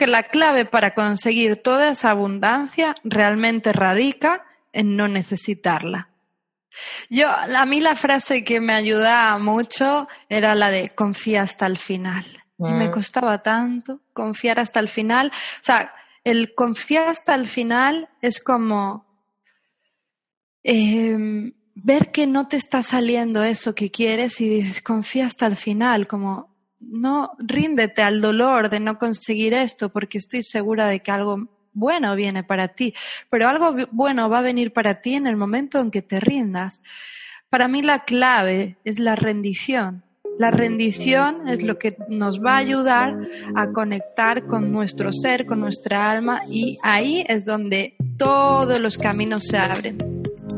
que la clave para conseguir toda esa abundancia realmente radica en no necesitarla. Yo, a mí la frase que me ayudaba mucho era la de confía hasta el final. Y me Mm. costaba tanto confiar hasta el final. O sea, el confiar hasta el final es como em, ver que no te está saliendo eso que quieres y dices, confía hasta el final, como no ríndete al dolor de no conseguir esto porque estoy segura de que algo bueno viene para ti, pero algo bueno va a venir para ti en el momento en que te rindas. Para mí la clave es la rendición. La rendición es lo que nos va a ayudar a conectar con nuestro ser, con nuestra alma y ahí es donde todos los caminos se abren.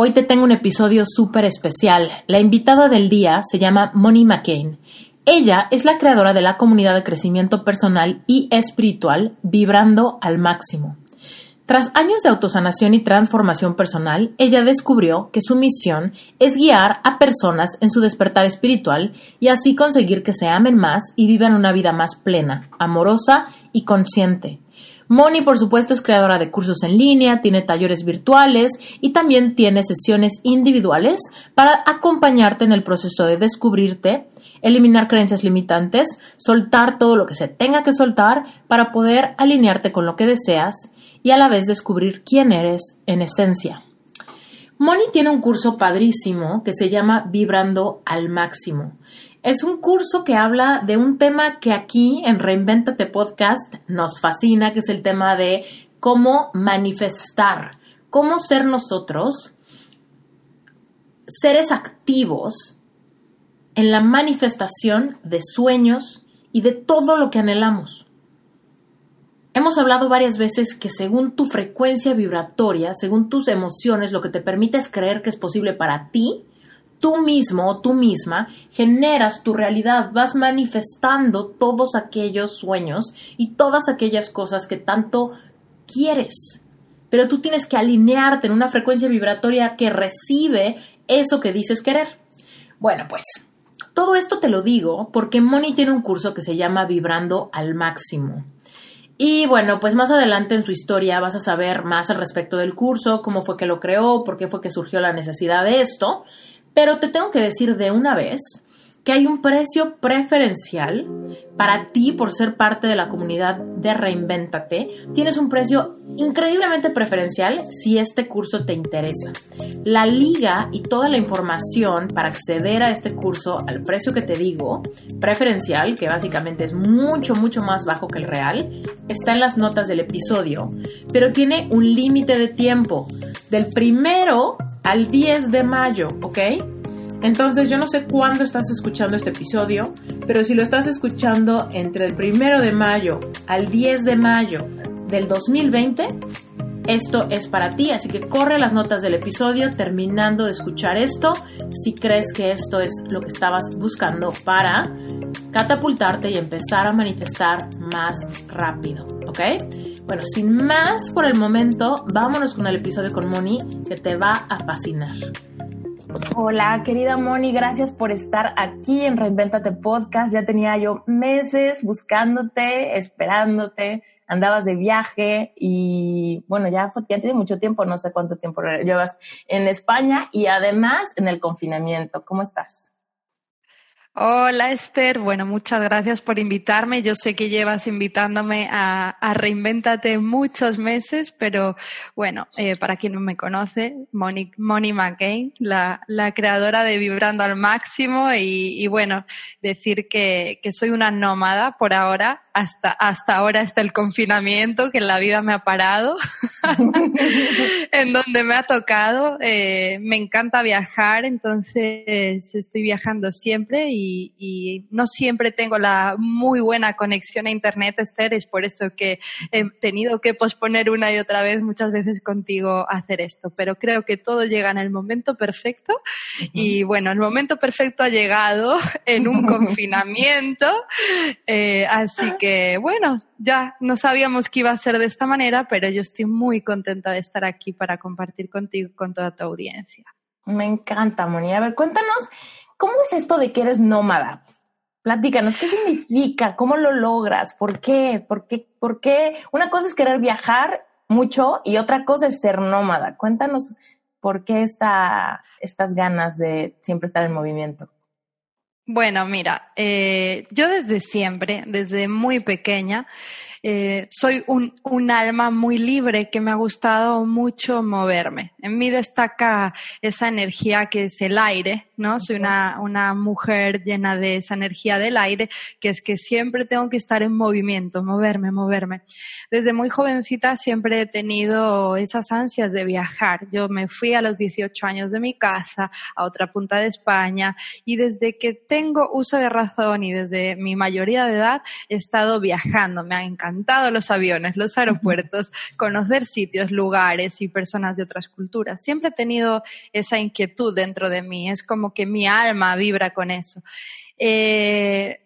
Hoy te tengo un episodio súper especial. La invitada del día se llama Moni McCain. Ella es la creadora de la comunidad de crecimiento personal y espiritual Vibrando al Máximo. Tras años de autosanación y transformación personal, ella descubrió que su misión es guiar a personas en su despertar espiritual y así conseguir que se amen más y vivan una vida más plena, amorosa y consciente. Moni, por supuesto, es creadora de cursos en línea, tiene talleres virtuales y también tiene sesiones individuales para acompañarte en el proceso de descubrirte, eliminar creencias limitantes, soltar todo lo que se tenga que soltar para poder alinearte con lo que deseas y a la vez descubrir quién eres en esencia. Moni tiene un curso padrísimo que se llama Vibrando al Máximo. Es un curso que habla de un tema que aquí en Reinventate Podcast nos fascina, que es el tema de cómo manifestar, cómo ser nosotros seres activos en la manifestación de sueños y de todo lo que anhelamos. Hemos hablado varias veces que según tu frecuencia vibratoria, según tus emociones, lo que te permite es creer que es posible para ti, tú mismo o tú misma generas tu realidad, vas manifestando todos aquellos sueños y todas aquellas cosas que tanto quieres. Pero tú tienes que alinearte en una frecuencia vibratoria que recibe eso que dices querer. Bueno, pues todo esto te lo digo porque Moni tiene un curso que se llama Vibrando al Máximo. Y bueno, pues más adelante en su historia vas a saber más al respecto del curso, cómo fue que lo creó, por qué fue que surgió la necesidad de esto. Pero te tengo que decir de una vez que hay un precio preferencial para ti por ser parte de la comunidad de Reinvéntate. Tienes un precio increíblemente preferencial si este curso te interesa. La liga y toda la información para acceder a este curso al precio que te digo, preferencial, que básicamente es mucho, mucho más bajo que el real, está en las notas del episodio, pero tiene un límite de tiempo, del primero al 10 de mayo, ¿ok? Entonces yo no sé cuándo estás escuchando este episodio, pero si lo estás escuchando entre el primero de mayo al 10 de mayo del 2020, esto es para ti, así que corre las notas del episodio terminando de escuchar esto si crees que esto es lo que estabas buscando para catapultarte y empezar a manifestar más rápido, ¿ok? Bueno, sin más por el momento, vámonos con el episodio con Moni que te va a fascinar. Hola, querida Moni, gracias por estar aquí en Reinventate Podcast. Ya tenía yo meses buscándote, esperándote, andabas de viaje y bueno, ya, ya tiene mucho tiempo, no sé cuánto tiempo llevas en España y además en el confinamiento. ¿Cómo estás? Hola Esther, bueno, muchas gracias por invitarme. Yo sé que llevas invitándome a, a Reinventate muchos meses, pero bueno, eh, para quien no me conoce, Moni, Moni McCain, la, la, creadora de Vibrando al Máximo y, y bueno, decir que, que, soy una nómada por ahora, hasta, hasta ahora hasta el confinamiento, que la vida me ha parado, en donde me ha tocado. Eh, me encanta viajar, entonces estoy viajando siempre y y, no siempre tengo la muy buena conexión a Internet, Esther, es por eso que he tenido que posponer una y otra vez muchas veces contigo hacer esto, pero creo que todo llega en el momento perfecto y bueno, el momento perfecto ha llegado en un confinamiento, eh, así que bueno, ya no sabíamos que iba a ser de esta manera, pero yo estoy muy contenta de estar aquí para compartir contigo, con toda tu audiencia. Me encanta, Moni. A ver, cuéntanos ¿Cómo es esto de que eres nómada? Platícanos, ¿qué significa? ¿Cómo lo logras? ¿Por qué? ¿Por qué? ¿Por qué? Una cosa es querer viajar mucho y otra cosa es ser nómada. Cuéntanos por qué esta, estas ganas de siempre estar en movimiento. Bueno, mira, eh, yo desde siempre, desde muy pequeña, eh, soy un, un, alma muy libre que me ha gustado mucho moverme. En mí destaca esa energía que es el aire, ¿no? Soy una, una mujer llena de esa energía del aire, que es que siempre tengo que estar en movimiento, moverme, moverme. Desde muy jovencita siempre he tenido esas ansias de viajar. Yo me fui a los 18 años de mi casa a otra punta de España y desde que tengo uso de razón y desde mi mayoría de edad he estado viajando. Me ha encantado encantado los aviones, los aeropuertos, conocer sitios, lugares y personas de otras culturas. Siempre he tenido esa inquietud dentro de mí, es como que mi alma vibra con eso. Eh,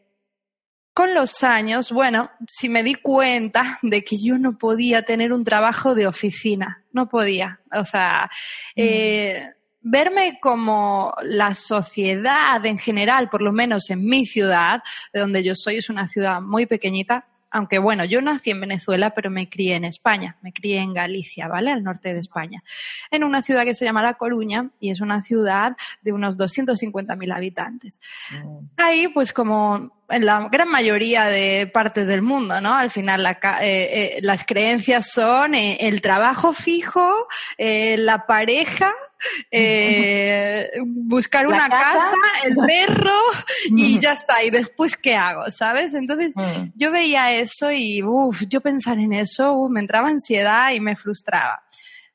con los años, bueno, si me di cuenta de que yo no podía tener un trabajo de oficina, no podía. O sea, eh, verme como la sociedad en general, por lo menos en mi ciudad, de donde yo soy, es una ciudad muy pequeñita, aunque bueno, yo nací en Venezuela, pero me crié en España, me crié en Galicia, ¿vale? Al norte de España, en una ciudad que se llama La Coruña y es una ciudad de unos 250.000 habitantes. Mm. Ahí, pues como en la gran mayoría de partes del mundo, ¿no? Al final la, eh, eh, las creencias son eh, el trabajo fijo, la pareja, buscar una casa? el perro y ya está. Y después, ¿qué hago? ¿Sabes? Entonces mm. yo veía eso y uf, yo pensar en eso me entraba ansiedad y me frustraba.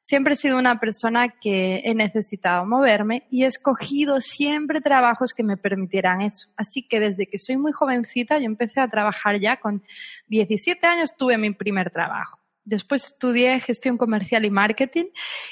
Siempre he sido una persona que he necesitado moverme y he escogido siempre trabajos que me permitieran eso. Así que desde que soy muy jovencita, yo empecé a trabajar ya con 17 años, tuve mi primer trabajo. Después estudié gestión comercial y marketing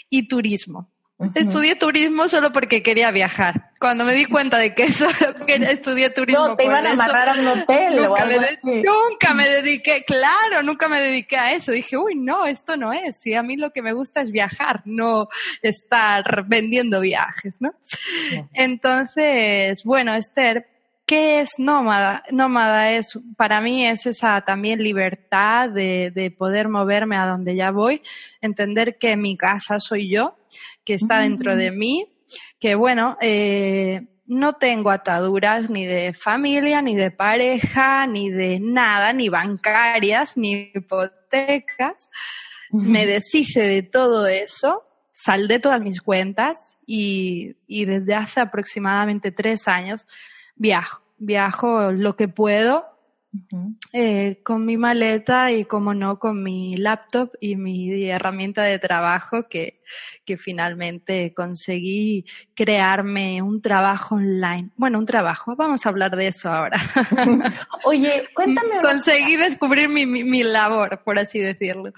y turismo. Estudié turismo solo porque quería viajar. Cuando me di cuenta de que eso quería estudié turismo. No, te iban a amarrar a un hotel nunca, o me nunca me dediqué, claro, nunca me dediqué a eso. Dije, uy, no, esto no es. Si a mí lo que me gusta es viajar, no estar vendiendo viajes, ¿no? Entonces, bueno, Esther, ¿Qué es nómada? Nómada es, para mí es esa también libertad de, de, poder moverme a donde ya voy, entender que mi casa soy yo, que está dentro de mm. mí, que bueno, eh, no tengo ataduras ni de familia, ni de pareja, ni de nada, ni bancarias, ni hipotecas. Me deshice de todo eso, saldé todas mis cuentas y, y desde hace aproximadamente tres años viajo, viajo lo que puedo eh, con mi maleta y, como no, con mi laptop y mi herramienta de trabajo que, que finalmente conseguí crearme un trabajo online. Bueno, un trabajo, vamos a hablar de eso ahora. Oye, cuéntame. Conseguí descubrir mi, mi, mi, labor, por así decirlo.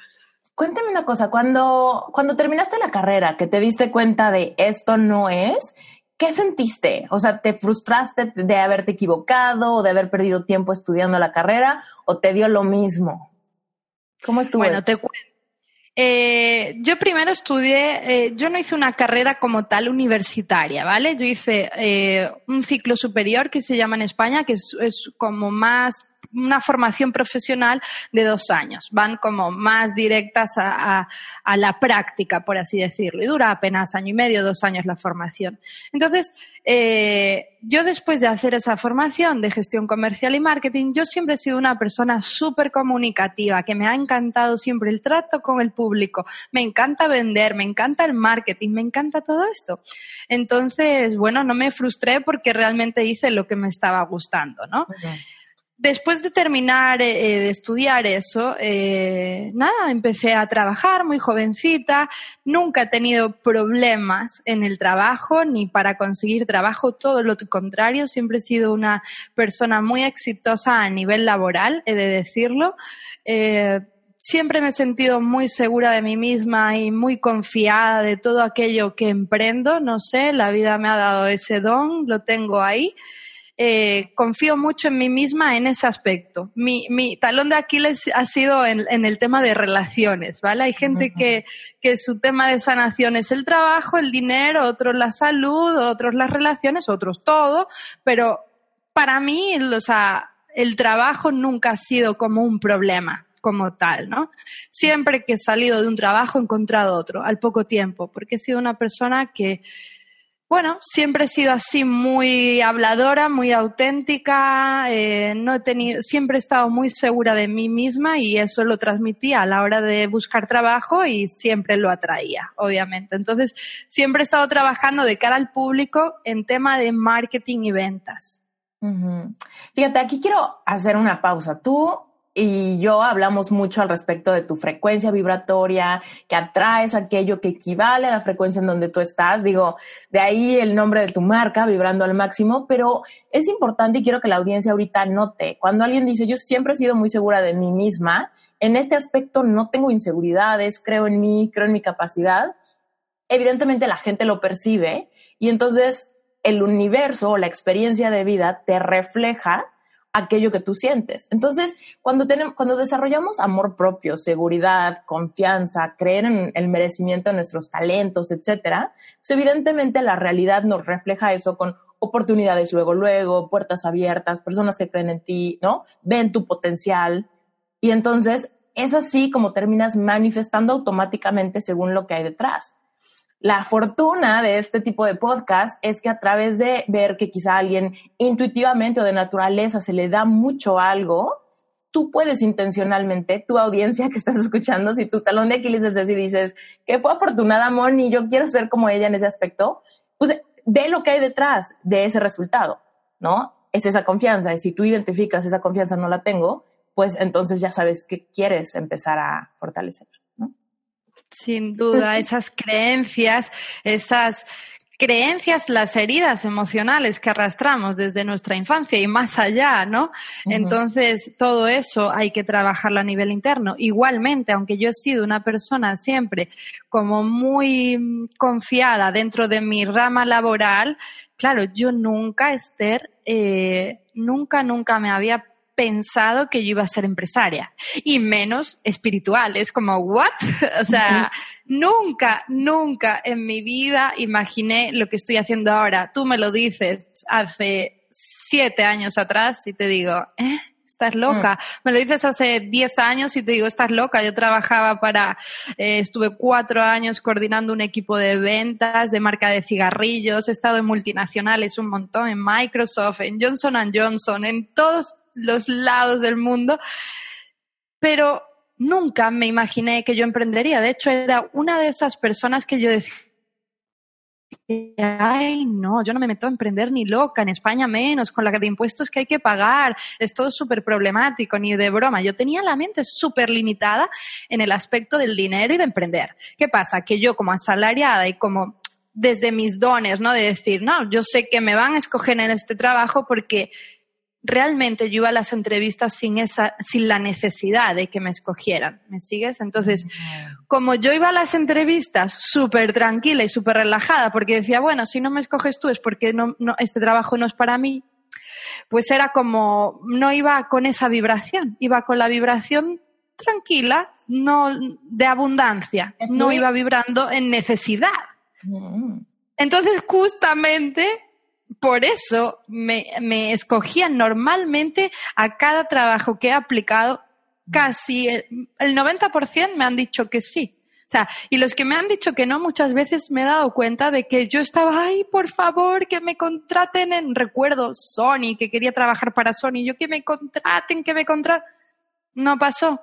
Cuéntame una cosa, cuando, cuando terminaste la carrera, que te diste cuenta de esto no es, ¿qué sentiste? O sea, ¿te frustraste de haberte equivocado o de haber perdido tiempo estudiando la carrera o te dio lo mismo? ¿Cómo estuvo? Bueno, te cuento. Eh, yo primero estudié, eh, yo no hice una carrera como tal universitaria, ¿vale? Yo hice eh, un ciclo superior que se llama en España, que es, es como más una formación profesional de dos años. Van como más directas a, la práctica, por así decirlo. Y dura apenas año y medio, dos años la formación. Entonces, eh, yo después de hacer esa formación de gestión comercial y marketing, yo siempre he sido una persona súper comunicativa, que me ha encantado siempre el trato con el público. Me encanta vender, me encanta el marketing, me encanta todo esto. Entonces, bueno, no me frustré porque realmente hice lo que me estaba gustando, ¿no? Después de terminar eh, de estudiar eso, eh, nada, empecé a trabajar muy jovencita. Nunca he tenido problemas en el trabajo ni para conseguir trabajo, todo lo contrario. Siempre he sido una persona muy exitosa a nivel laboral, he de decirlo. Eh, siempre me he sentido muy segura de mí misma y muy confiada de todo aquello que emprendo. No sé, la vida me ha dado ese don, lo tengo ahí. Eh, confío mucho en mí misma en ese aspecto. Mi, mi talón de Aquiles ha sido en, el tema de relaciones, ¿vale? Hay gente que, que su tema de sanación es el trabajo, el dinero, otros la salud, otros las relaciones, otros todo, pero para mí, o sea, el trabajo nunca ha sido como un problema como tal, ¿no? Siempre que he salido de un trabajo he encontrado otro al poco tiempo, porque he sido una persona que, bueno, siempre he sido así muy habladora, muy auténtica, eh, no he tenido, siempre he estado muy segura de mí misma y eso lo transmitía a la hora de buscar trabajo y siempre lo atraía, obviamente. Entonces, siempre he estado trabajando de cara al público en tema de marketing y ventas. Fíjate, aquí quiero hacer una pausa. Tú y yo hablamos mucho al respecto de tu frecuencia vibratoria, que atraes aquello que equivale a la frecuencia en donde tú estás. Digo, de ahí el nombre de tu marca, vibrando al máximo, pero es importante y quiero que la audiencia ahorita note, cuando alguien dice, yo siempre he sido muy segura de mí misma, en este aspecto no tengo inseguridades, creo en mí, creo en mi capacidad, evidentemente la gente lo percibe y entonces el universo o la experiencia de vida te refleja aquello que tú sientes. Entonces, cuando, tenemos, cuando desarrollamos amor propio, seguridad, confianza, creer en el merecimiento de nuestros talentos, etcétera, pues evidentemente la realidad nos refleja eso con oportunidades luego, luego, puertas abiertas, personas que creen en ti, ¿no? Ven tu potencial. Y entonces es así como terminas manifestando automáticamente según lo que hay detrás. La fortuna de este tipo de podcast es que a través de ver que quizá alguien intuitivamente o de naturaleza se le da mucho algo, tú puedes intencionalmente, tu audiencia que estás escuchando, si tu talón de Aquiles es así y dices, que fue afortunada Moni, yo quiero ser como ella en ese aspecto, pues ve lo que hay detrás de ese resultado, ¿no? Es esa confianza. Y si tú identificas esa confianza no la tengo, pues entonces ya sabes que quieres empezar a fortalecer. Sin duda, esas creencias, esas creencias, las heridas emocionales que arrastramos desde nuestra infancia y más allá, ¿no? Entonces, todo eso hay que trabajarlo a nivel interno. Igualmente, aunque yo he sido una persona siempre como muy confiada dentro de mi rama laboral, claro, yo nunca, Esther, eh, nunca, nunca me había pensado que yo iba a ser empresaria y menos espiritual. Es como, ¿what? o sea, nunca, nunca en mi vida imaginé lo que estoy haciendo ahora. Tú me lo dices hace siete años atrás y te digo, ¿eh? Estás loca. Mm. Me lo dices hace diez años y te digo, estás loca. Yo trabajaba para, eh, estuve cuatro años coordinando un equipo de ventas de marca de cigarrillos. He estado en multinacionales un montón, en Microsoft, en Johnson Johnson, en todos los lados del mundo, pero nunca me imaginé que yo emprendería. De hecho, era una de esas personas que yo decía, ay, no, yo no me meto a emprender ni loca, en España menos, con la de impuestos que hay que pagar, es todo súper problemático, ni de broma. Yo tenía la mente súper limitada en el aspecto del dinero y de emprender. ¿Qué pasa? Que yo como asalariada y como desde mis dones, ¿no? De decir, no, yo sé que me van a escoger en este trabajo porque realmente yo iba a las entrevistas sin, esa, sin la necesidad de que me escogieran. ¿Me sigues? Entonces, como yo iba a las entrevistas súper tranquila y súper relajada, porque decía, bueno, si no me escoges tú es porque no, este trabajo no es para mí, pues era como, no iba con esa vibración, iba con la vibración tranquila, no de abundancia, no iba vibrando en necesidad. Entonces, justamente por eso me, me escogían normalmente a cada trabajo que he aplicado, casi el, el 90% me han dicho que sí. O sea, y los que me han dicho que no, muchas veces me he dado cuenta de que yo estaba, ay, por favor, que me contraten en, recuerdo, Sony, que quería trabajar para Sony, yo que me contraten, que me contraten. No pasó.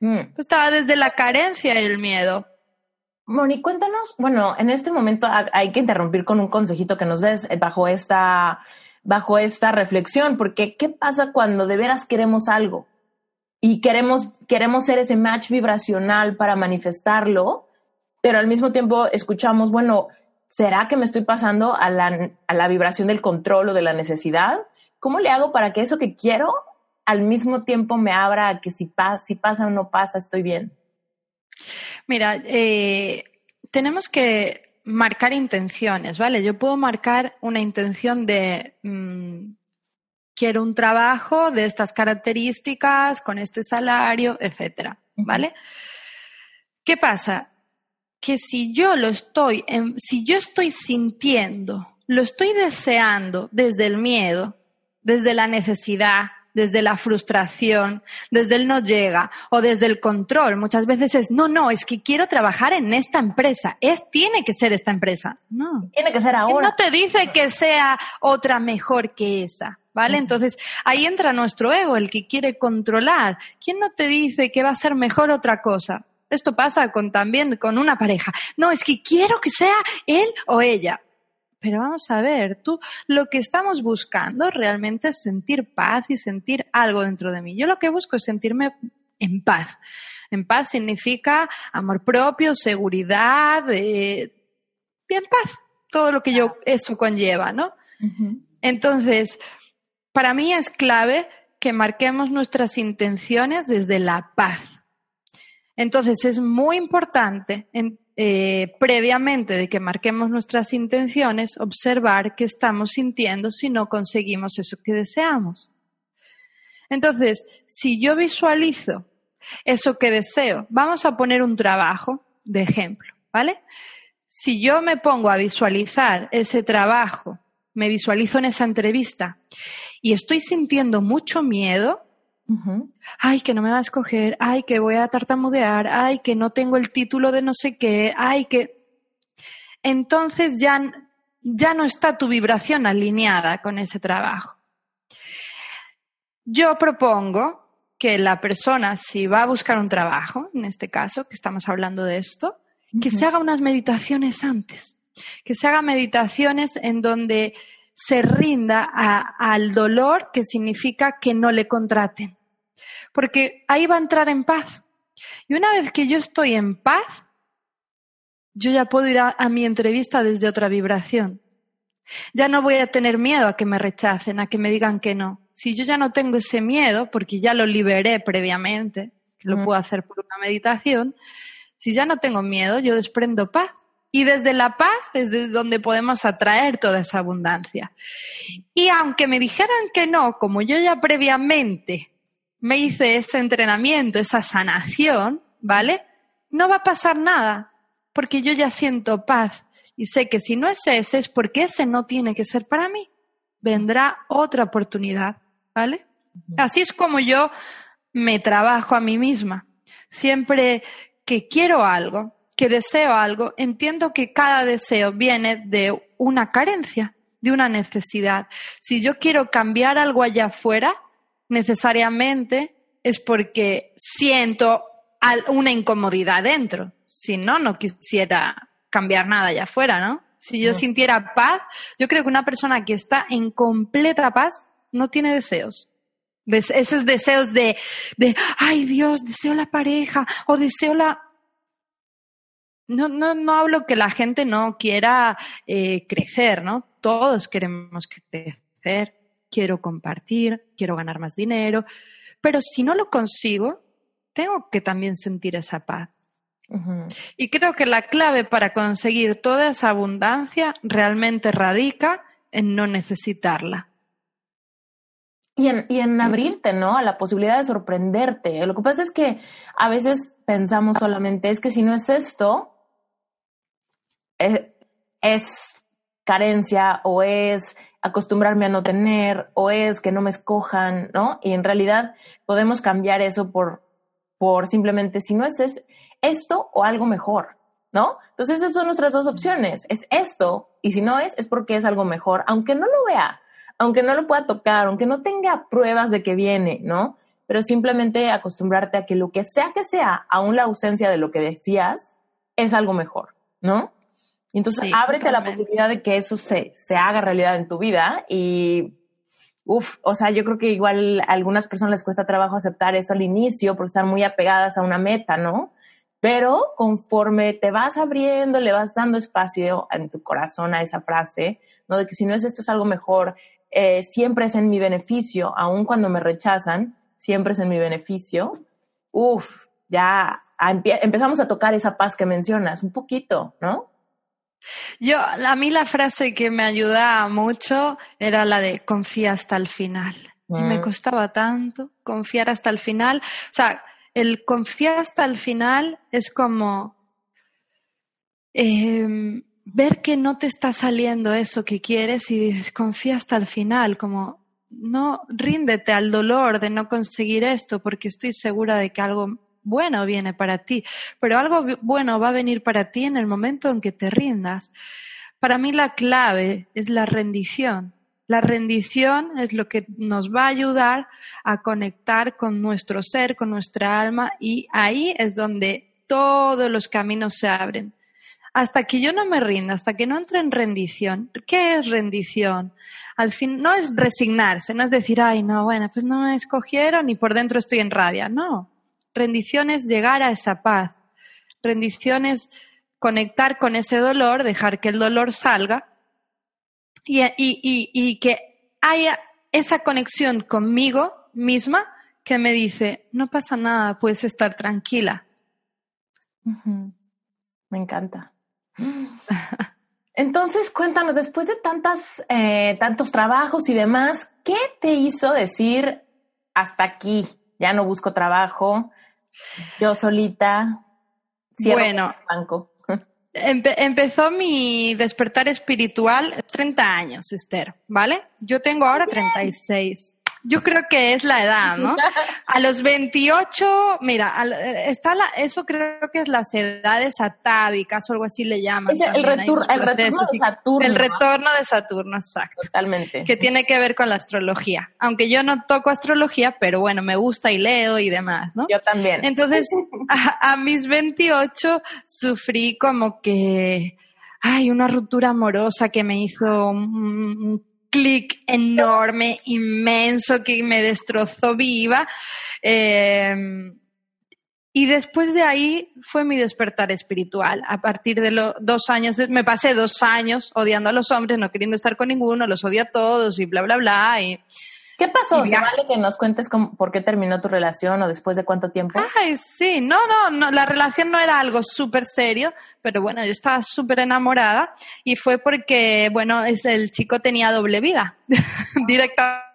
Mm. Estaba desde la carencia y el miedo. Moni, cuéntanos, bueno, en este momento hay que interrumpir con un consejito que nos des eh, bajo esta, bajo esta reflexión, porque ¿qué pasa cuando de veras queremos algo? y queremos, queremos ser ese match vibracional para manifestarlo, pero al mismo tiempo escuchamos, bueno, ¿será que me estoy pasando a la, a la vibración del control o de la necesidad? ¿Cómo le hago para que eso que quiero al mismo tiempo me abra a que si, pasa, si pasa o no pasa, estoy bien? Mira, eh, tenemos que marcar intenciones, ¿vale? Yo puedo marcar una intención de mm, quiero un trabajo de estas características, con este salario, etcétera, ¿vale? ¿Qué pasa? Que si yo lo estoy, si yo estoy sintiendo, lo estoy deseando desde el miedo, desde la necesidad, desde la frustración, desde el no llega o desde el control. Muchas veces es, no, no, es que quiero trabajar en esta empresa. Es, tiene que ser esta empresa. No. Tiene que ser ahora. No te dice que sea otra mejor que esa. ¿Vale? Entonces ahí entra nuestro ego, el que quiere controlar. ¿Quién no te dice que va a ser mejor otra cosa? Esto pasa con, también con una pareja. No, es que quiero que sea él o ella. Pero vamos a ver, tú lo que estamos buscando realmente es sentir paz y sentir algo dentro de mí. Yo lo que busco es sentirme en paz. En paz significa amor propio, seguridad, eh, en paz, todo lo que yo eso conlleva, ¿no? Entonces, para mí es clave que marquemos nuestras intenciones desde la paz. Entonces, es muy importante en, eh, previamente de que marquemos nuestras intenciones, observar qué estamos sintiendo si no conseguimos eso que deseamos. Entonces, si yo visualizo eso que deseo, vamos a poner un trabajo de ejemplo, ¿vale? Si yo me pongo a visualizar ese trabajo, me visualizo en esa entrevista y estoy sintiendo mucho miedo, Ay, que no me va a escoger, ay, que voy a tartamudear, ay, que no tengo el título de no sé qué, ay, que... Entonces ya, ya no está tu vibración alineada con ese trabajo. Yo propongo que la persona, si va a buscar un trabajo, en este caso, que estamos hablando de esto, que se haga unas meditaciones antes, que se haga meditaciones en donde se rinda al dolor que significa que no le contraten. Porque ahí va a entrar en paz. Y una vez que yo estoy en paz, yo ya puedo ir a, mi entrevista desde otra vibración. Ya no voy a tener miedo a que me rechacen, a que me digan que no. Si yo ya no tengo ese miedo, porque ya lo liberé previamente, que lo puedo hacer por una meditación, si ya no tengo miedo, yo desprendo paz. Y desde la paz es desde donde podemos atraer toda esa abundancia. Y aunque me dijeran que no, como yo ya previamente me hice ese entrenamiento, esa sanación, ¿vale? No va a pasar nada, porque yo ya siento paz y sé que si no es ese, es porque ese no tiene que ser para mí. Vendrá otra oportunidad, ¿vale? Así es como yo me trabajo a mí misma. Siempre que quiero algo, que deseo algo, entiendo que cada deseo viene de una carencia, de una necesidad. Si yo quiero cambiar algo allá afuera, necesariamente es porque siento una incomodidad dentro. Si no, no quisiera cambiar nada allá afuera, ¿no? Si yo sintiera paz, yo creo que una persona que está en completa paz no tiene deseos. Esos deseos de, de, ay Dios, deseo la pareja o deseo la... No, no, no hablo que la gente no quiera eh, crecer, ¿no? Todos queremos crecer, quiero compartir, quiero ganar más dinero, pero si no lo consigo, tengo que también sentir esa paz. Y creo que la clave para conseguir toda esa abundancia realmente radica en no necesitarla. Y en, y en, abrirte, ¿no? A la posibilidad de sorprenderte. Lo que pasa es que a veces pensamos solamente, es que si no es esto, es, carencia o es acostumbrarme a no tener o es que no me escojan, ¿no? Y en realidad podemos cambiar eso por, por simplemente si no es, es esto o algo mejor, ¿no? Entonces esas son nuestras dos opciones, es esto y si no es, es porque es algo mejor, aunque no lo vea, aunque no lo pueda tocar, aunque no tenga pruebas de que viene, ¿no? Pero simplemente acostumbrarte a que lo que sea que sea, aún la ausencia de lo que decías, es algo mejor, ¿no? Entonces ábrete a la posibilidad de que eso se, se haga realidad en tu vida y Uf, o sea, yo creo que igual a algunas personas les cuesta trabajo aceptar esto al inicio porque están muy apegadas a una meta, ¿no? Pero conforme te vas abriendo, le vas dando espacio en tu corazón a esa frase, ¿no? De que si no es esto es algo mejor, eh, siempre es en mi beneficio, aun cuando me rechazan, siempre es en mi beneficio. Uf, ya empezamos a tocar esa paz que mencionas, un poquito, ¿no? Yo, a mí la frase que me ayudaba mucho era la de confía hasta el final. Y me mm. costaba tanto confiar hasta el final. O sea, el confiar hasta el final es como em, ver que no te está saliendo eso que quieres y dices, confía hasta el final, como no ríndete al dolor de no conseguir esto porque estoy segura de que algo bueno viene para ti, pero algo bueno va a venir para ti en el momento en que te rindas. Para mí la clave es la rendición. La rendición es lo que nos va a ayudar a conectar con nuestro ser, con nuestra alma y ahí es donde todos los caminos se abren. Hasta que yo no me rinda, hasta que no entre en rendición. ¿Qué es rendición? Al fin, no es resignarse, no es decir, ay, no, bueno, pues no me escogieron y por dentro estoy en rabia. No, rendición es llegar a esa paz. Rendición es conectar con ese dolor, dejar que el dolor salga y, y, que haya esa conexión conmigo misma que me dice, no pasa nada, puedes estar tranquila. Me encanta. Entonces, cuéntanos, después de tantas, eh, tantos trabajos y demás, ¿qué te hizo decir hasta aquí? Ya no busco trabajo, yo solita. Bueno, banco. empezó mi despertar espiritual 30 años, Esther, ¿vale? Yo tengo ahora 36. Yo creo que es la edad, ¿no? A los 28, mira, está la, eso creo que es las edades atávicas o algo así le llaman. el, retorno de Saturno. El retorno de Saturno, exacto. Totalmente. Que tiene que ver con la astrología. Aunque yo no toco astrología, pero bueno, me gusta y leo y demás, ¿no? Yo también. Entonces, a, mis 28 sufrí como que, ay, una ruptura amorosa que me hizo un clic enorme, inmenso, que me destrozó viva. Em, y después de ahí fue mi despertar espiritual. A partir de los dos años, me pasé dos años odiando a los hombres, no queriendo estar con ninguno, los odio a todos y bla, bla, bla. Y ¿Qué pasó? vale que nos cuentes por qué terminó tu relación o después de cuánto tiempo? Ay, sí, no, no, no la relación no era algo súper serio, pero bueno, yo estaba súper enamorada y fue porque, bueno, es, el chico tenía doble vida, directamente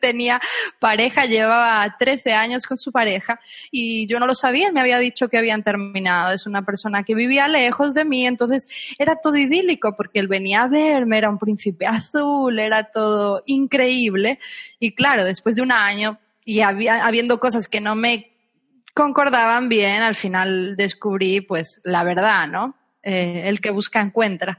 tenía pareja, llevaba 13 años con su pareja y yo no lo sabía, me había dicho que habían terminado. Es una persona que vivía lejos de mí, entonces era todo idílico porque él venía a verme, era un príncipe azul, era todo increíble. Y claro, después de un año y habiendo cosas que no me concordaban bien, al final descubrí pues la verdad, ¿no? Eh, el que busca encuentra.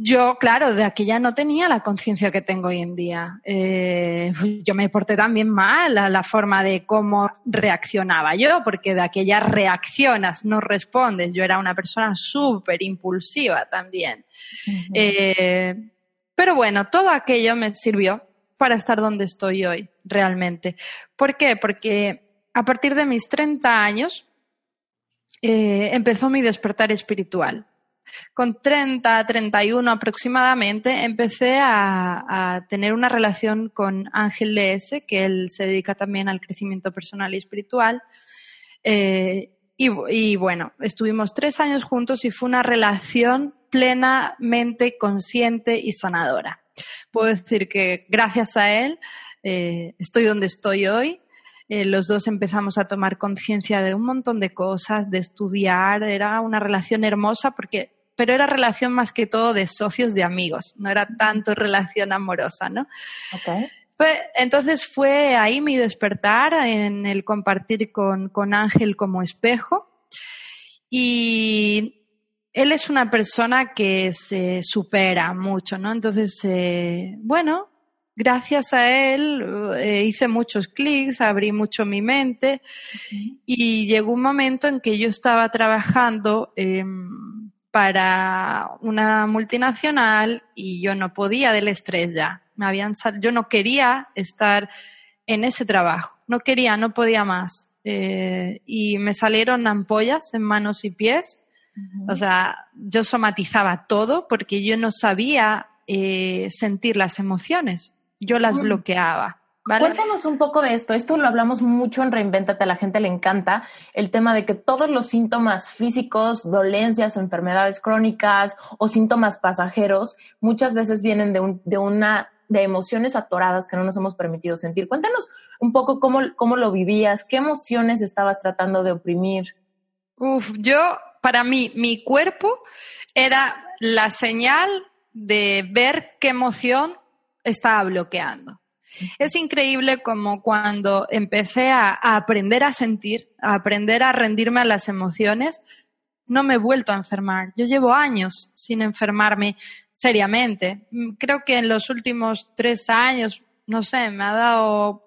Yo, claro, de aquella no tenía la conciencia que tengo hoy en día. Eh, yo me porté también mal a la forma de cómo reaccionaba yo, porque de aquella reaccionas, no respondes. Yo era una persona súper impulsiva también. Eh, pero bueno, todo aquello me sirvió para estar donde estoy hoy, realmente. ¿Por qué? Porque a partir de mis 30 años eh, empezó mi despertar espiritual con 30, 31 aproximadamente, empecé a, tener una relación con Ángel DS, que él se dedica también al crecimiento personal y espiritual. Eh, y, bueno, estuvimos tres años juntos y fue una relación plenamente consciente y sanadora. Puedo decir que gracias a él eh, estoy donde estoy hoy. Eh, los dos empezamos a tomar conciencia de un montón de cosas, de estudiar. Era una relación hermosa porque pero era relación más que todo de socios, de amigos, no era tanto relación amorosa, ¿no? Ok. entonces fue ahí mi despertar en el compartir con, con Ángel como espejo y él es una persona que se supera mucho, ¿no? Entonces, eh, bueno, gracias a él eh, hice muchos clics, abrí mucho mi mente y llegó un momento en que yo estaba trabajando em, para una multinacional y yo no podía del estrés ya. Me habían yo no quería estar en ese trabajo, no quería, no podía más. Eh, y me salieron ampollas en manos y pies. O sea, yo somatizaba todo porque yo no sabía eh, sentir las emociones yo las bloqueaba. ¿Vale? Cuéntanos un poco de esto. Esto lo hablamos mucho en Reinventate, a la gente le encanta el tema de que todos los síntomas físicos, dolencias, enfermedades crónicas o síntomas pasajeros muchas veces vienen de, un, de una de emociones atoradas que no nos hemos permitido sentir. Cuéntanos un poco cómo, cómo lo vivías, qué emociones estabas tratando de oprimir. Uf, yo, para mí, mi cuerpo era la señal de ver qué emoción estaba bloqueando. Es increíble como cuando empecé a, aprender a sentir, a aprender a rendirme a las emociones, no me he vuelto a enfermar. Yo llevo años sin enfermarme seriamente. Mm, creo que en los últimos tres años, no sé, me ha dado,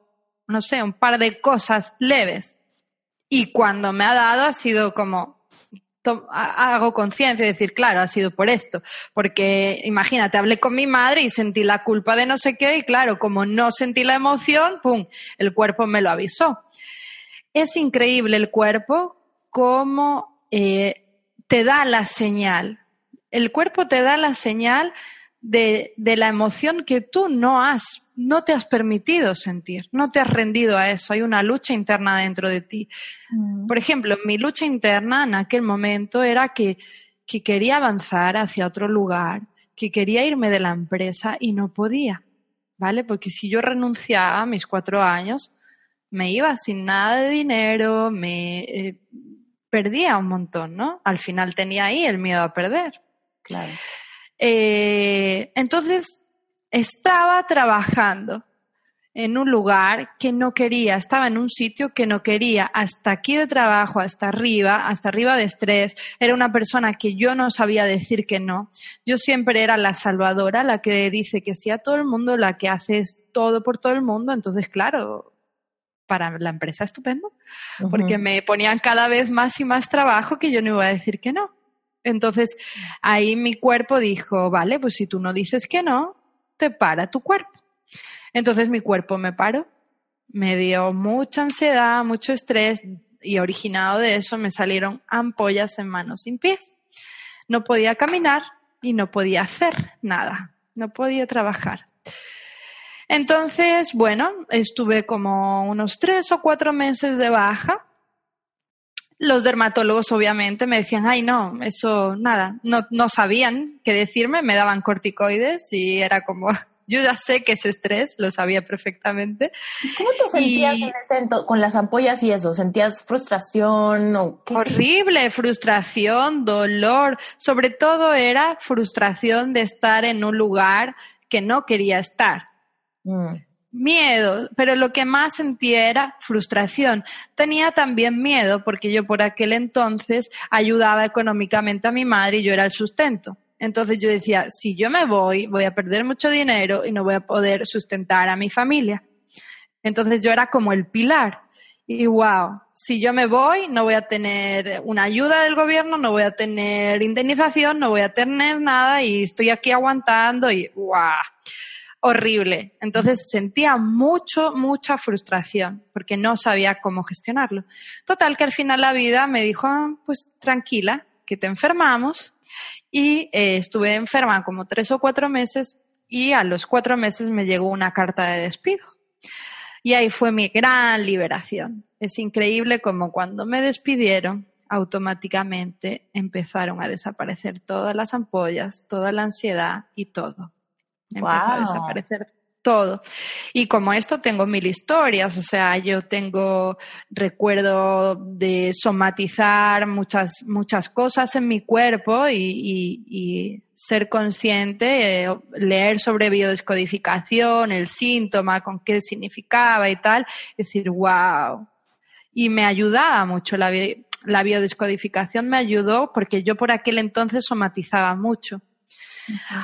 no sé, un par de cosas leves. Y cuando me ha dado ha sido como, hago conciencia y decir, claro, ha sido por esto. Porque imagínate, hablé con mi madre y sentí la culpa de no sé qué y claro, como no sentí la emoción, ¡pum!, el cuerpo me lo avisó. Es increíble el cuerpo cómo eh, te da la señal. El cuerpo te da la señal de, de la emoción que tú no has no te has permitido sentir, no te has rendido a eso, hay una lucha interna dentro de ti. Mm. Por ejemplo, mi lucha interna en aquel momento era que, que quería avanzar hacia otro lugar, que quería irme de la empresa y no podía, ¿vale? Porque si yo renunciaba a mis cuatro años, me iba sin nada de dinero, me eh, perdía un montón, ¿no? Al final tenía ahí el miedo a perder. Claro. Eh, entonces, estaba trabajando en un lugar que no quería, estaba en un sitio que no quería, hasta aquí de trabajo, hasta arriba, hasta arriba de estrés, era una persona que yo no sabía decir que no. Yo siempre era la salvadora, la que dice que sí a todo el mundo, la que hace todo por todo el mundo, entonces claro, para la empresa estupendo, porque me ponían cada vez más y más trabajo que yo no iba a decir que no. Entonces ahí mi cuerpo dijo, vale, pues si tú no dices que no, para tu cuerpo. Entonces mi cuerpo me paró, me dio mucha ansiedad, mucho estrés y originado de eso me salieron ampollas en manos y pies. No podía caminar y no podía hacer nada, no podía trabajar. Entonces, bueno, estuve como unos tres o cuatro meses de baja. Los dermatólogos obviamente me decían, ay no, eso nada, no, no sabían qué decirme, me daban corticoides y era como, yo ya sé que es estrés, lo sabía perfectamente. ¿Cómo te sentías con las ampollas y eso? ¿Sentías frustración o qué? Horrible, frustración, dolor. Sobre todo era frustración de estar en un lugar que no quería estar. Mm. Miedo, pero lo que más sentía era frustración. Tenía también miedo porque yo por aquel entonces ayudaba económicamente a mi madre y yo era el sustento. Entonces yo decía, si yo me voy, voy a perder mucho dinero y no voy a poder sustentar a mi familia. Entonces yo era como el pilar. Y wow, si yo me voy, no voy a tener una ayuda del gobierno, no voy a tener indemnización, no voy a tener nada y estoy aquí aguantando y wow, horrible. Entonces sentía mucho, mucha frustración porque no sabía cómo gestionarlo. Total que al final la vida me dijo, ah, pues tranquila, que te enfermamos y eh, estuve enferma como tres o cuatro meses y a los cuatro meses me llegó una carta de despido. Y ahí fue mi gran liberación. Es increíble como cuando me despidieron, automáticamente empezaron a desaparecer todas las ampollas, toda la ansiedad y todo. Empezó a desaparecer todo. Y como esto tengo mil historias, o sea, yo tengo recuerdo de somatizar muchas, muchas cosas en mi cuerpo y, ser consciente, eh, leer sobre biodescodificación, el síntoma, con qué significaba y tal, decir, wow. Y me ayudaba mucho la, la biodescodificación, me ayudó porque yo por aquel entonces somatizaba mucho.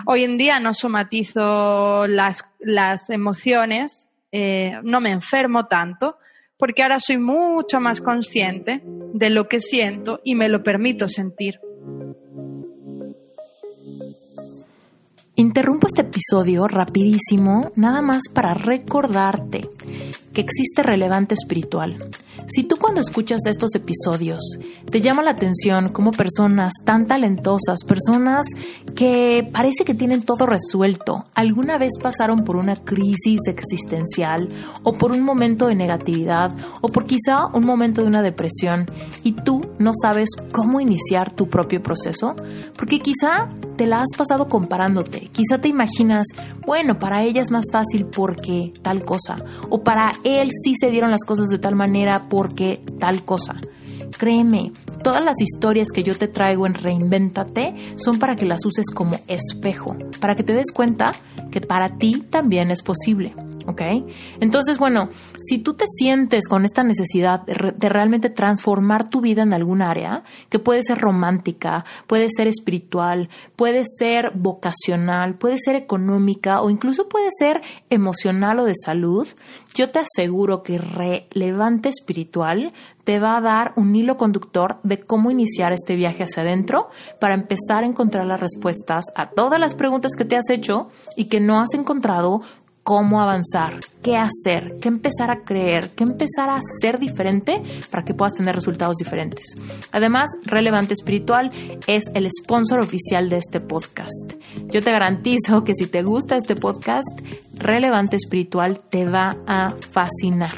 Hoy en día no somatizo las, las emociones, eh, no me enfermo tanto, porque ahora soy mucho más consciente de lo que siento y me lo permito sentir. Interrumpo este episodio rapidísimo, nada más para recordarte que existe relevante espiritual. Si tú cuando escuchas estos episodios te llama la atención como personas tan talentosas, personas que parece que tienen todo resuelto, alguna vez pasaron por una crisis existencial o por un momento de negatividad o por quizá un momento de una depresión y tú no sabes cómo iniciar tu propio proceso, porque quizá te la has pasado comparándote, quizá te imaginas, bueno, para ella es más fácil porque tal cosa, o para él sí se dieron las cosas de tal manera porque tal cosa. Créeme, todas las historias que yo te traigo en Reinvéntate son para que las uses como espejo, para que te des cuenta que para ti también es posible. ¿Ok? Entonces, bueno, si tú te sientes con esta necesidad de, realmente transformar tu vida en algún área, que puede ser romántica, puede ser espiritual, puede ser vocacional, puede ser económica o incluso puede ser emocional o de salud, yo te aseguro que relevante espiritual te va a dar un hilo conductor de cómo iniciar este viaje hacia adentro para empezar a encontrar las respuestas a todas las preguntas que te has hecho y que no has encontrado cómo avanzar, qué hacer, qué empezar a creer, qué empezar a hacer diferente para que puedas tener resultados diferentes. Además, Relevante Espiritual es el sponsor oficial de este podcast. Yo te garantizo que si te gusta este podcast, Relevante Espiritual te va a fascinar.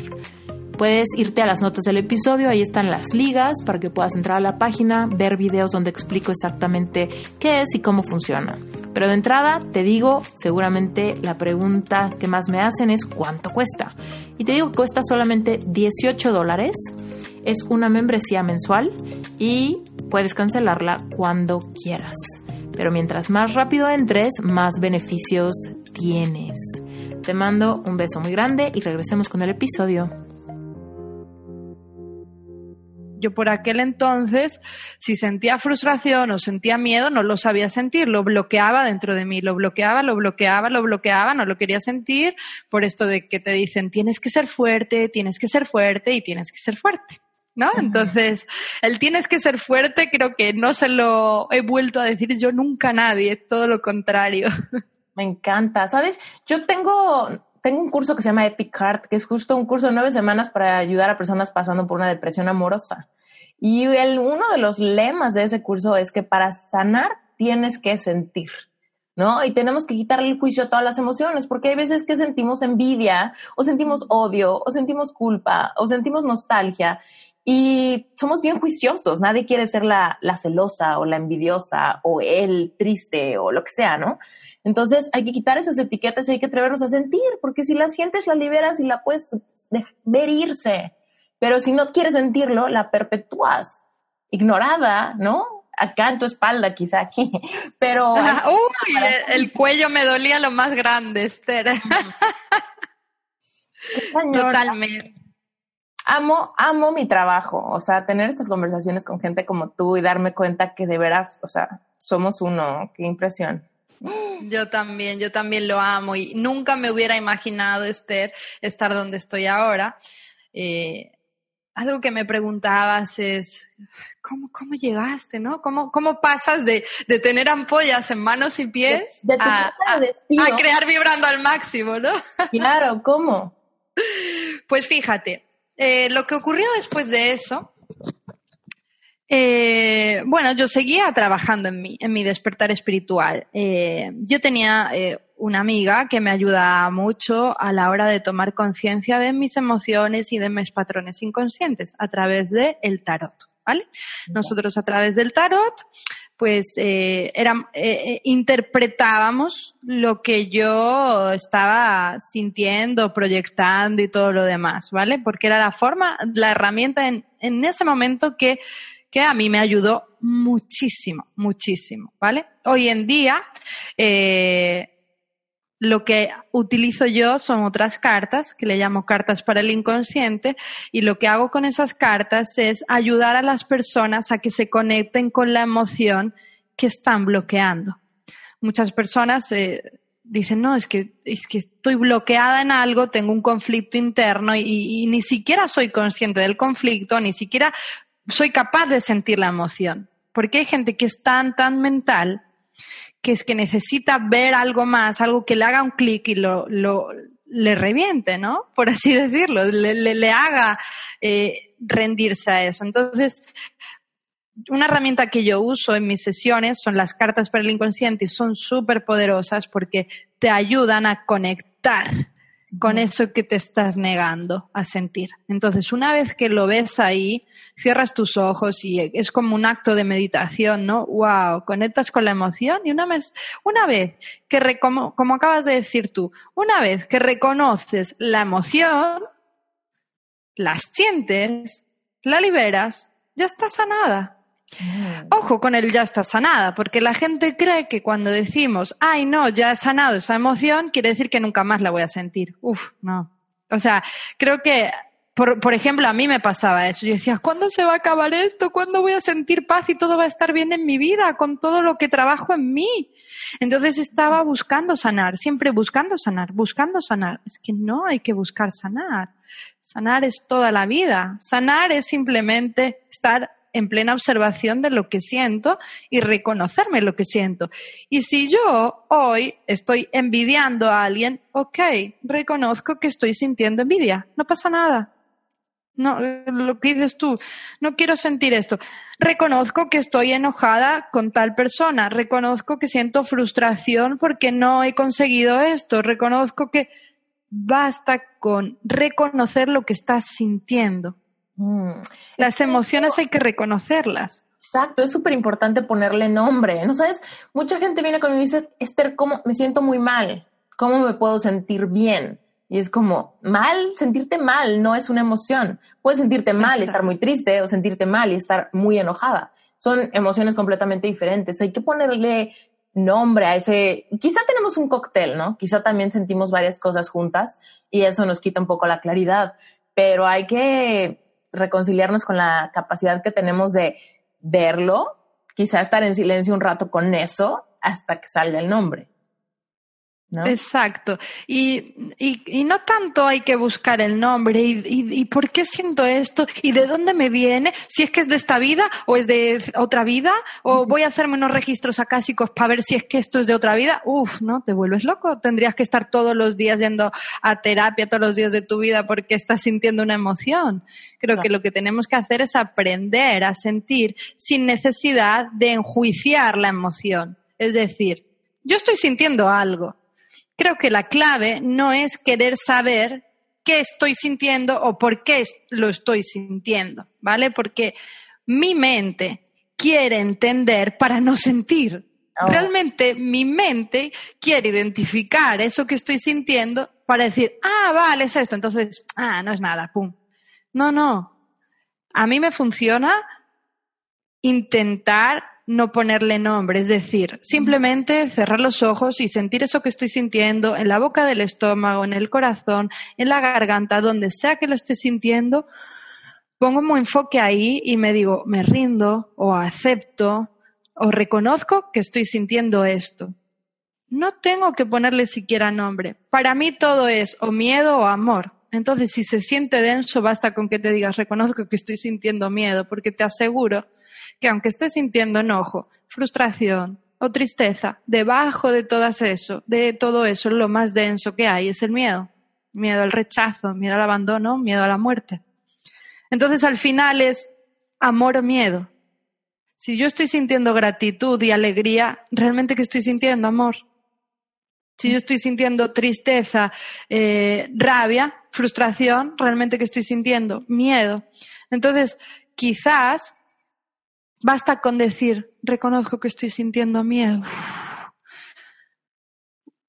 Puedes irte a las notas del episodio, ahí están las ligas para que puedas entrar a la página, ver videos donde explico exactamente qué es y cómo funciona. Pero de entrada, te digo, seguramente la pregunta que más me hacen es ¿cuánto cuesta? Y te digo que cuesta solamente 18 dólares, es una membresía mensual y puedes cancelarla cuando quieras. Pero mientras más rápido entres, más beneficios tienes. Te mando un beso muy grande y regresemos con el episodio. Yo por aquel entonces, si sentía frustración o sentía miedo, no lo sabía sentir, lo bloqueaba dentro de mí, lo bloqueaba, lo bloqueaba, lo bloqueaba, no lo quería sentir por esto de que te dicen tienes que ser fuerte, tienes que ser fuerte y tienes que ser fuerte. ¿No? Entonces, el tienes que ser fuerte creo que no se lo he vuelto a decir yo nunca a nadie, todo lo contrario. Me encanta, ¿sabes? Yo tengo tengo un curso que se llama Epic Heart, que es justo un curso de nueve semanas para ayudar a personas pasando por una depresión amorosa. Y el, uno de los lemas de ese curso es que para sanar tienes que sentir, ¿no? Y tenemos que quitarle el juicio a todas las emociones, porque hay veces que sentimos envidia, o sentimos odio, o sentimos culpa, o sentimos nostalgia, y somos bien juiciosos. Nadie quiere ser la, celosa o la envidiosa o el triste o lo que sea, ¿no? Entonces hay que quitar esas etiquetas y hay que atrevernos a sentir, porque si la sientes, la liberas y la puedes ver irse. Pero si no quieres sentirlo, la perpetúas, ignorada, ¿no? Acá en tu espalda, quizá aquí. Pero. uy, el, cuello me dolía lo más grande, Esther. Totalmente. Amo, amo mi trabajo. O sea, tener estas conversaciones con gente como tú y darme cuenta que de veras, o sea, somos uno. Qué impresión. Yo también, yo también lo amo y nunca me hubiera imaginado, Esther, estar donde estoy ahora. Eh, algo que me preguntabas es, ¿cómo, cómo llegaste, no? ¿Cómo, cómo pasas de, de tener ampollas en manos y pies a, crear vibrando al máximo, no? Claro, ¿cómo? Pues fíjate, eh, lo que ocurrió después de eso eh, bueno, yo seguía trabajando en mí, en mi despertar espiritual. Eh, yo tenía eh, una amiga que me ayuda mucho a la hora de tomar conciencia de mis emociones y de mis patrones inconscientes a través del el tarot, ¿vale? Nosotros a través del tarot pues era, interpretábamos lo que yo estaba sintiendo, proyectando y todo lo demás, ¿vale? Porque era la forma, la herramienta en, en ese momento que, que a mí me ayudó muchísimo, muchísimo, ¿vale? Hoy en día, eh, lo que utilizo yo son otras cartas, que le llamo cartas para el inconsciente, y lo que hago con esas cartas es ayudar a las personas a que se conecten con la emoción que están bloqueando. Muchas personas eh, dicen, no, es que, es que estoy bloqueada en algo, tengo un conflicto interno y, y ni siquiera soy consciente del conflicto, ni siquiera soy capaz de sentir la emoción. Porque hay gente que es tan, tan mental que es que necesita ver algo más, algo que le haga un clic y lo, lo, le reviente, ¿no? Por así decirlo, le, le, haga eh, rendirse a eso. Entonces, una herramienta que yo uso en mis sesiones son las cartas para el inconsciente y son súper poderosas porque te ayudan a conectar con eso que te estás negando a sentir. Entonces, una vez que lo ves ahí, cierras tus ojos y es como un acto de meditación, ¿no? ¡Wow! Conectas con la emoción y una vez, una vez que, como, como acabas de decir tú, una vez que reconoces la emoción, la sientes, la liberas, ya está sanada. Ojo con el ya está sanada, porque la gente cree que cuando decimos, ay, no, ya he sanado esa emoción, quiere decir que nunca más la voy a sentir. Uf, no. O sea, creo que, por, por ejemplo, a mí me pasaba eso. Yo decía, ¿cuándo se va a acabar esto? ¿Cuándo voy a sentir paz y todo va a estar bien en mi vida con todo lo que trabajo en mí? Entonces estaba buscando sanar, siempre buscando sanar, buscando sanar. Es que no hay que buscar sanar. Sanar es toda la vida. Sanar es simplemente estar en plena observación de lo que siento y reconocerme lo que siento. Y si yo hoy estoy envidiando a alguien, ok, reconozco que estoy sintiendo envidia, no pasa nada. No, lo que dices tú, no quiero sentir esto. Reconozco que estoy enojada con tal persona, reconozco que siento frustración porque no he conseguido esto, reconozco que basta con reconocer lo que estás sintiendo. Mm. Las emociones hay que reconocerlas. Exacto, es súper importante ponerle nombre. ¿No sabes? Mucha gente viene conmigo y dice, Esther, ¿cómo me siento muy mal? ¿Cómo me puedo sentir bien? Y es como, mal, sentirte mal no es una emoción. Puedes sentirte mal y estar muy triste o sentirte mal y estar muy enojada. Son emociones completamente diferentes. Hay que ponerle nombre a ese, quizá tenemos un cóctel, ¿no? Quizá también sentimos varias cosas juntas y eso nos quita un poco la claridad, pero hay que reconciliarnos con la capacidad que tenemos de verlo, quizá estar en silencio un rato con eso hasta que salga el nombre. ¿No? Exacto. Y, y, y, no tanto hay que buscar el nombre y, y, por qué siento esto y de dónde me viene, si es que es de esta vida o es de otra vida, o voy a hacerme unos registros acásicos para ver si es que esto es de otra vida. Uf, ¿no? Te vuelves loco. Tendrías que estar todos los días yendo a terapia todos los días de tu vida porque estás sintiendo una emoción. Creo claro. que lo que tenemos que hacer es aprender a sentir sin necesidad de enjuiciar la emoción. Es decir, yo estoy sintiendo algo creo que la clave no es querer saber qué estoy sintiendo o por qué lo estoy sintiendo, ¿vale? Porque mi mente quiere entender para no sentir. Oh. Realmente mi mente quiere identificar eso que estoy sintiendo para decir, ah, vale, es esto. Entonces, ah, no es nada, pum. No, no. A mí me funciona intentar no ponerle nombre, es decir, simplemente cerrar los ojos y sentir eso que estoy sintiendo en la boca del estómago, en el corazón, en la garganta, donde sea que lo esté sintiendo, pongo mi enfoque ahí y me digo, me rindo o acepto o reconozco que estoy sintiendo esto. No tengo que ponerle siquiera nombre. Para mí todo es o miedo o amor. Entonces, si se siente denso, basta con que te digas, reconozco que estoy sintiendo miedo, porque te aseguro que aunque estés sintiendo enojo, frustración o tristeza, debajo de todo eso, de todo eso, lo más denso que hay es el miedo. Miedo al rechazo, miedo al abandono, miedo a la muerte. Entonces al final es amor o miedo. Si yo estoy sintiendo gratitud y alegría, ¿realmente qué estoy sintiendo? Amor. Si yo estoy sintiendo tristeza, eh, rabia, frustración, ¿realmente qué estoy sintiendo? Miedo. Entonces, quizás Basta con decir, reconozco que estoy sintiendo miedo.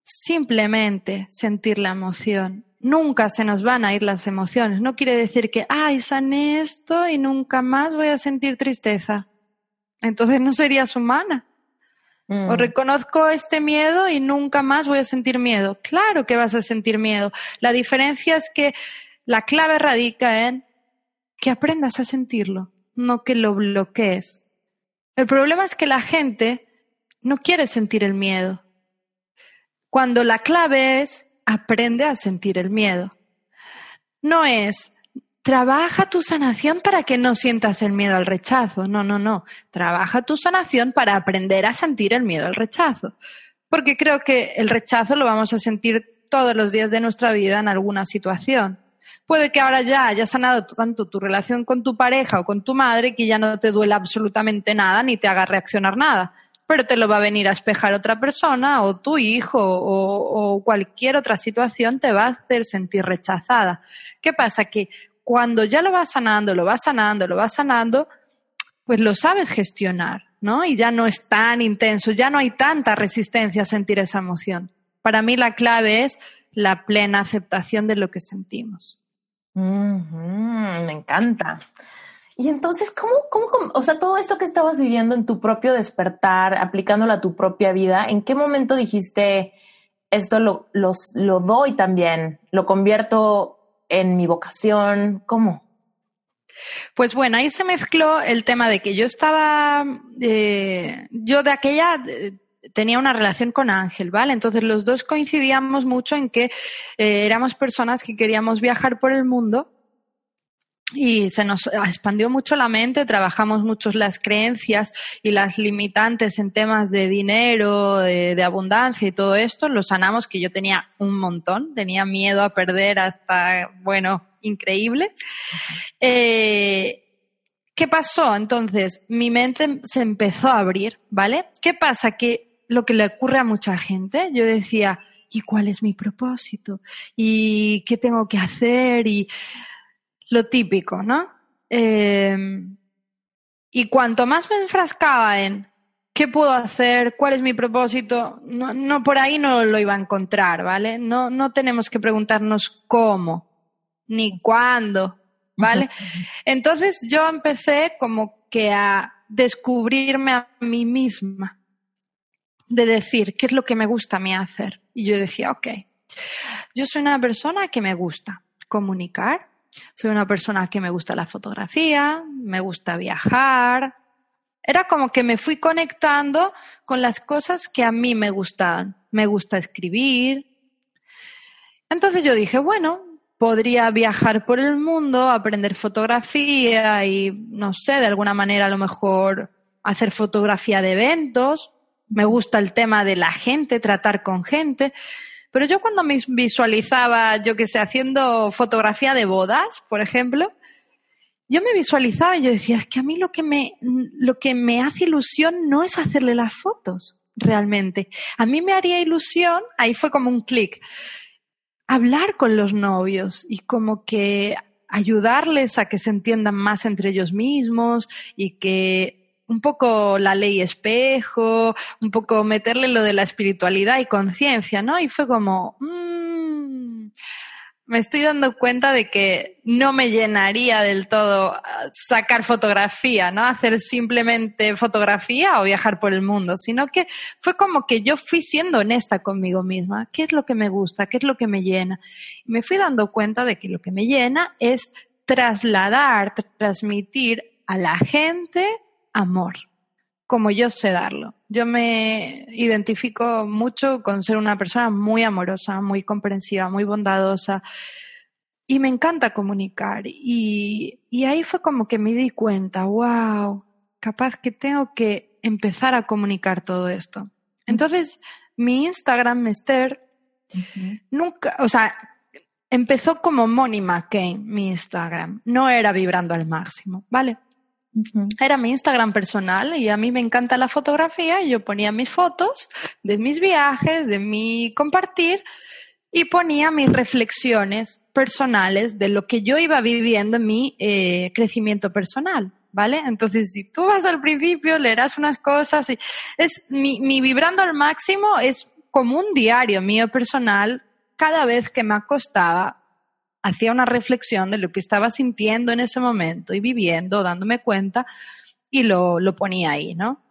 Simplemente sentir la emoción. Nunca se nos van a ir las emociones. No quiere decir que, ay, sané esto y nunca más voy a sentir tristeza. Entonces no serías humana. O mm. reconozco este miedo y nunca más voy a sentir miedo. Claro que vas a sentir miedo. La diferencia es que la clave radica en que aprendas a sentirlo, no que lo bloquees. El problema es que la gente no quiere sentir el miedo. Cuando la clave es aprende a sentir el miedo. No es trabaja tu sanación para que no sientas el miedo al rechazo. No, no, no. Trabaja tu sanación para aprender a sentir el miedo al rechazo. Porque creo que el rechazo lo vamos a sentir todos los días de nuestra vida en alguna situación. Puede que ahora ya hayas sanado tanto tu relación con tu pareja o con tu madre que ya no te duela absolutamente nada ni te haga reaccionar nada pero te lo va a venir a espejar otra persona o tu hijo o, cualquier otra situación te va a hacer sentir rechazada. ¿Qué pasa? Que cuando ya lo vas sanando, lo vas sanando, lo vas sanando, pues lo sabes gestionar, ¿no? Y ya no es tan intenso, ya no hay tanta resistencia a sentir esa emoción. Para mí la clave es la plena aceptación de lo que sentimos. Me encanta. Y entonces, ¿cómo, ¿cómo, o sea, todo esto que estabas viviendo en tu propio despertar, aplicándolo a tu propia vida, ¿en qué momento dijiste, esto lo, lo doy también, lo convierto en mi vocación? ¿Cómo? Pues bueno, ahí se mezcló el tema de que yo estaba, eh, yo de aquella eh, tenía una relación con Ángel, ¿vale? Entonces los dos coincidíamos mucho en que eh, éramos personas que queríamos viajar por el mundo y se nos expandió mucho la mente, trabajamos mucho las creencias y las limitantes en temas de dinero, de, abundancia y todo esto, lo sanamos, que yo tenía un montón, tenía miedo a perder hasta, bueno, increíble. Eh, ¿Qué pasó? Entonces, mi mente se empezó a abrir, ¿vale? ¿Qué pasa? Que lo que le ocurre a mucha gente, yo decía, ¿y cuál es mi propósito? ¿Y qué tengo que hacer? Y lo típico, ¿no? Em, y cuanto más me enfrascaba en qué puedo hacer, cuál es mi propósito, no, por ahí no lo iba a encontrar, ¿vale? No, no tenemos que preguntarnos cómo, ni cuándo, ¿vale? Entonces yo empecé como que a descubrirme a mí misma, de decir, ¿qué es lo que me gusta a mí hacer? Y yo decía, ok, yo soy una persona que me gusta comunicar, soy una persona que me gusta la fotografía, me gusta viajar. Era como que me fui conectando con las cosas que a mí me gustan. Me gusta escribir. Entonces yo dije, bueno, podría viajar por el mundo, aprender fotografía y, no sé, de alguna manera a lo mejor hacer fotografía de eventos. Me gusta el tema de la gente, tratar con gente. Pero yo cuando me visualizaba, yo que sé, haciendo fotografía de bodas, por ejemplo, yo me visualizaba y yo decía, es que a mí lo que me, lo que me hace ilusión no es hacerle las fotos, realmente. A mí me haría ilusión, ahí fue como un clic, hablar con los novios y como que ayudarles a que se entiendan más entre ellos mismos y que un poco la ley espejo, un poco meterle lo de la espiritualidad y conciencia, ¿no? Y fue como, mmm, me estoy dando cuenta de que no me llenaría del todo ah, sacar fotografía, ¿no? Hacer simplemente fotografía o viajar por el mundo, sino que fue como que yo fui siendo honesta conmigo misma. ¿Qué es lo que me gusta? ¿Qué es lo que me llena? Me fui dando cuenta de que lo que me llena es trasladar, transmitir a la gente amor, como yo sé darlo. Yo me identifico mucho con ser una persona muy amorosa, muy comprensiva, muy bondadosa y me encanta comunicar. Y, y ahí fue como que me di cuenta, wow, capaz que tengo que empezar a comunicar todo esto. Entonces, mi Instagram, Esther, nunca, o sea, empezó como Moni McCain, mi Instagram. No era vibrando al máximo, ¿vale? Era mi Instagram personal y a mí me encanta la fotografía y yo ponía mis fotos de mis viajes, de mi compartir y ponía mis reflexiones personales de lo que yo iba viviendo en mi eh, crecimiento personal. ¿vale? Entonces, si tú vas al principio, leerás unas cosas y es mi, mi vibrando al máximo es como un diario mío personal. Cada vez que me acostaba, hacía una reflexión de lo que estaba sintiendo en ese momento y viviendo, dándome cuenta y lo, lo ponía ahí, ¿no?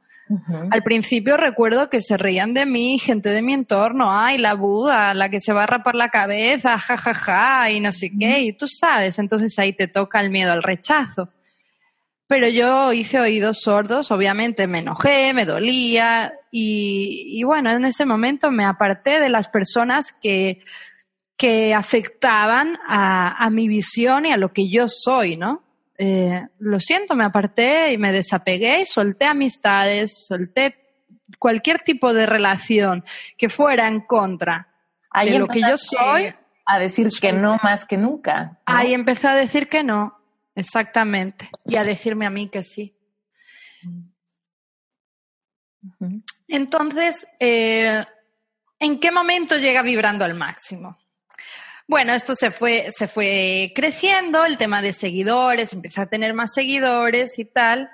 Al principio recuerdo que se reían de mí, gente de mi entorno, ay, la Buda, la que se va a rapar la cabeza, ja, ja, ja, y no sé qué, y tú sabes, entonces ahí te toca el miedo al rechazo. Pero yo hice oídos sordos, obviamente me enojé, me dolía, y, bueno, en ese momento me aparté de las personas que, que afectaban a, a mi visión y a lo que yo soy, ¿no? Eh, lo siento, me aparté y me desapegué y solté amistades, solté cualquier tipo de relación que fuera en contra de lo que yo soy. A decir que no más que nunca. Ahí empecé a decir que no, exactamente, y a decirme a mí que sí. Entonces, eh, ¿en qué momento llega vibrando al máximo? Bueno, esto se fue, se fue creciendo, el tema de seguidores, empecé a tener más seguidores y tal.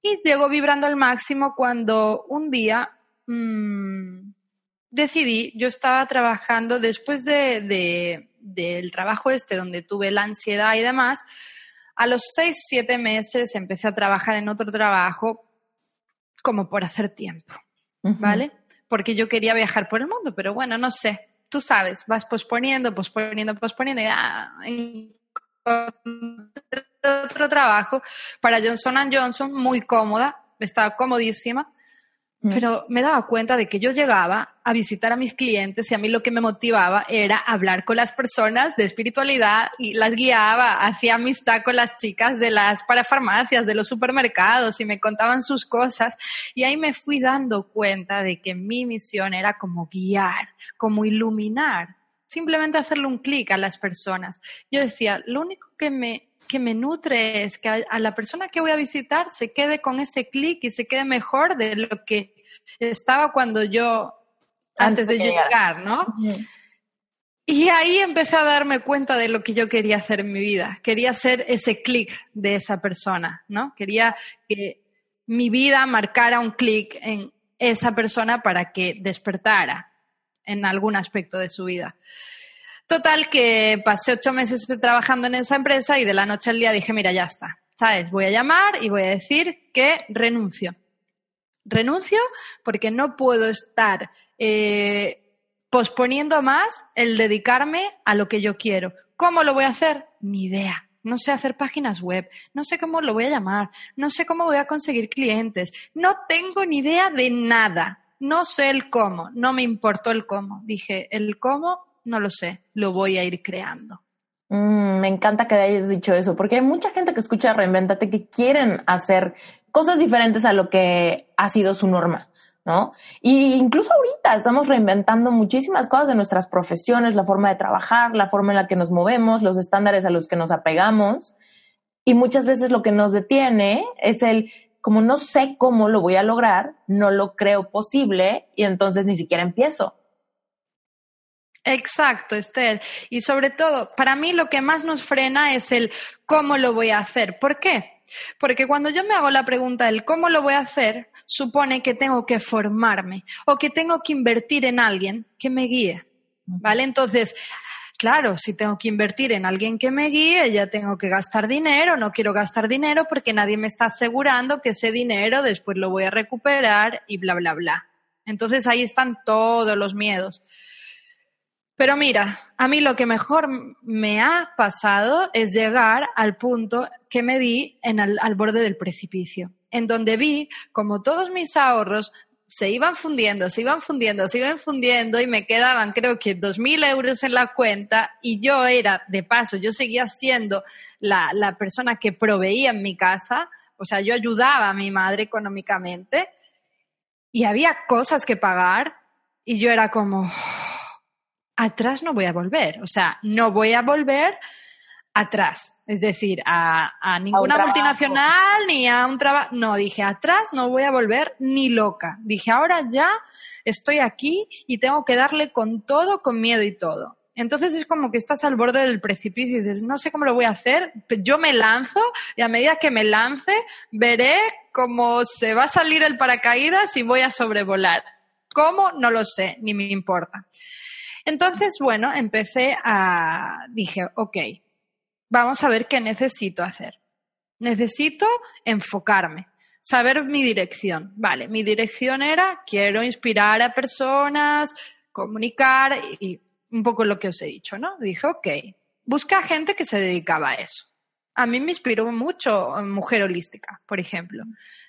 Y llegó vibrando al máximo cuando un día mmm, decidí, yo estaba trabajando después de, de, del trabajo este donde tuve la ansiedad y demás, a los seis, siete meses empecé a trabajar en otro trabajo como por hacer tiempo, ¿vale? Porque yo quería viajar por el mundo, pero bueno, no sé, tú sabes, vas posponiendo, posponiendo, posponiendo y ah, otro trabajo para Johnson Johnson, muy cómoda, estaba comodísima. Pero me daba cuenta de que yo llegaba a visitar a mis clientes y a mí lo que me motivaba era hablar con las personas de espiritualidad y las guiaba, hacía amistad con las chicas de las parafarmacias, de los supermercados y me contaban sus cosas. Y ahí me fui dando cuenta de que mi misión era como guiar, como iluminar, simplemente hacerle un clic a las personas. Yo decía, lo único que me que me nutre es que a, la persona que voy a visitar se quede con ese clic y se quede mejor de lo que estaba cuando yo, antes, de, llegar, ¿no? Y ahí empecé a darme cuenta de lo que yo quería hacer en mi vida. Quería hacer ese clic de esa persona, ¿no? Quería que mi vida marcara un clic en esa persona para que despertara en algún aspecto de su vida. Total, que pasé ocho meses trabajando en esa empresa y de la noche al día dije, mira, ya está, ¿sabes? Voy a llamar y voy a decir que renuncio. Renuncio porque no puedo estar eh, posponiendo más el dedicarme a lo que yo quiero. ¿Cómo lo voy a hacer? Ni idea. No sé hacer páginas web, no sé cómo lo voy a llamar, no sé cómo voy a conseguir clientes, no tengo ni idea de nada. No sé el cómo, no me importó el cómo. Dije, el cómo no lo sé, lo voy a ir creando. Mm, me encanta que hayas dicho eso, porque hay mucha gente que escucha Reinventate que quieren hacer cosas diferentes a lo que ha sido su norma, ¿no? Y incluso ahorita estamos reinventando muchísimas cosas de nuestras profesiones, la forma de trabajar, la forma en la que nos movemos, los estándares a los que nos apegamos. Y muchas veces lo que nos detiene es el, como no sé cómo lo voy a lograr, no lo creo posible y entonces ni siquiera empiezo. Exacto, Esther. Y sobre todo, para mí lo que más nos frena es el cómo lo voy a hacer. ¿Por qué? Porque cuando yo me hago la pregunta del cómo lo voy a hacer, supone que tengo que formarme o que tengo que invertir en alguien que me guíe. ¿Vale? Entonces, claro, si tengo que invertir en alguien que me guíe, ya tengo que gastar dinero, no quiero gastar dinero porque nadie me está asegurando que ese dinero después lo voy a recuperar y bla, bla, bla. Entonces ahí están todos los miedos. Pero mira, a mí lo que mejor me ha pasado es llegar al punto que me vi en al borde del precipicio, en donde vi como todos mis ahorros se iban fundiendo, se iban fundiendo, se iban fundiendo y me quedaban creo que dos mil euros en la cuenta y yo era, de paso, yo seguía siendo la, la persona que proveía en mi casa, o sea, yo ayudaba a mi madre económicamente y había cosas que pagar y yo era como, atrás no voy a volver. O sea, no voy a volver atrás. Es decir, a, ninguna multinacional ni a un trabajo. No, dije, atrás no voy a volver ni loca. Dije, ahora ya estoy aquí y tengo que darle con todo, con miedo y todo. Entonces es como que estás al borde del precipicio y dices, no sé cómo lo voy a hacer, yo me lanzo y a medida que me lance veré cómo se va a salir el paracaídas y voy a sobrevolar. ¿Cómo? No lo sé, ni me importa. Entonces, bueno, empecé a, dije, ok, vamos a ver qué necesito hacer. Necesito enfocarme, saber mi dirección. Vale, mi dirección era, quiero inspirar a personas, comunicar y un poco lo que os he dicho, ¿no? Dije, ok, busca gente que se dedicaba a eso. A mí me inspiró mucho Mujer Holística, por ejemplo.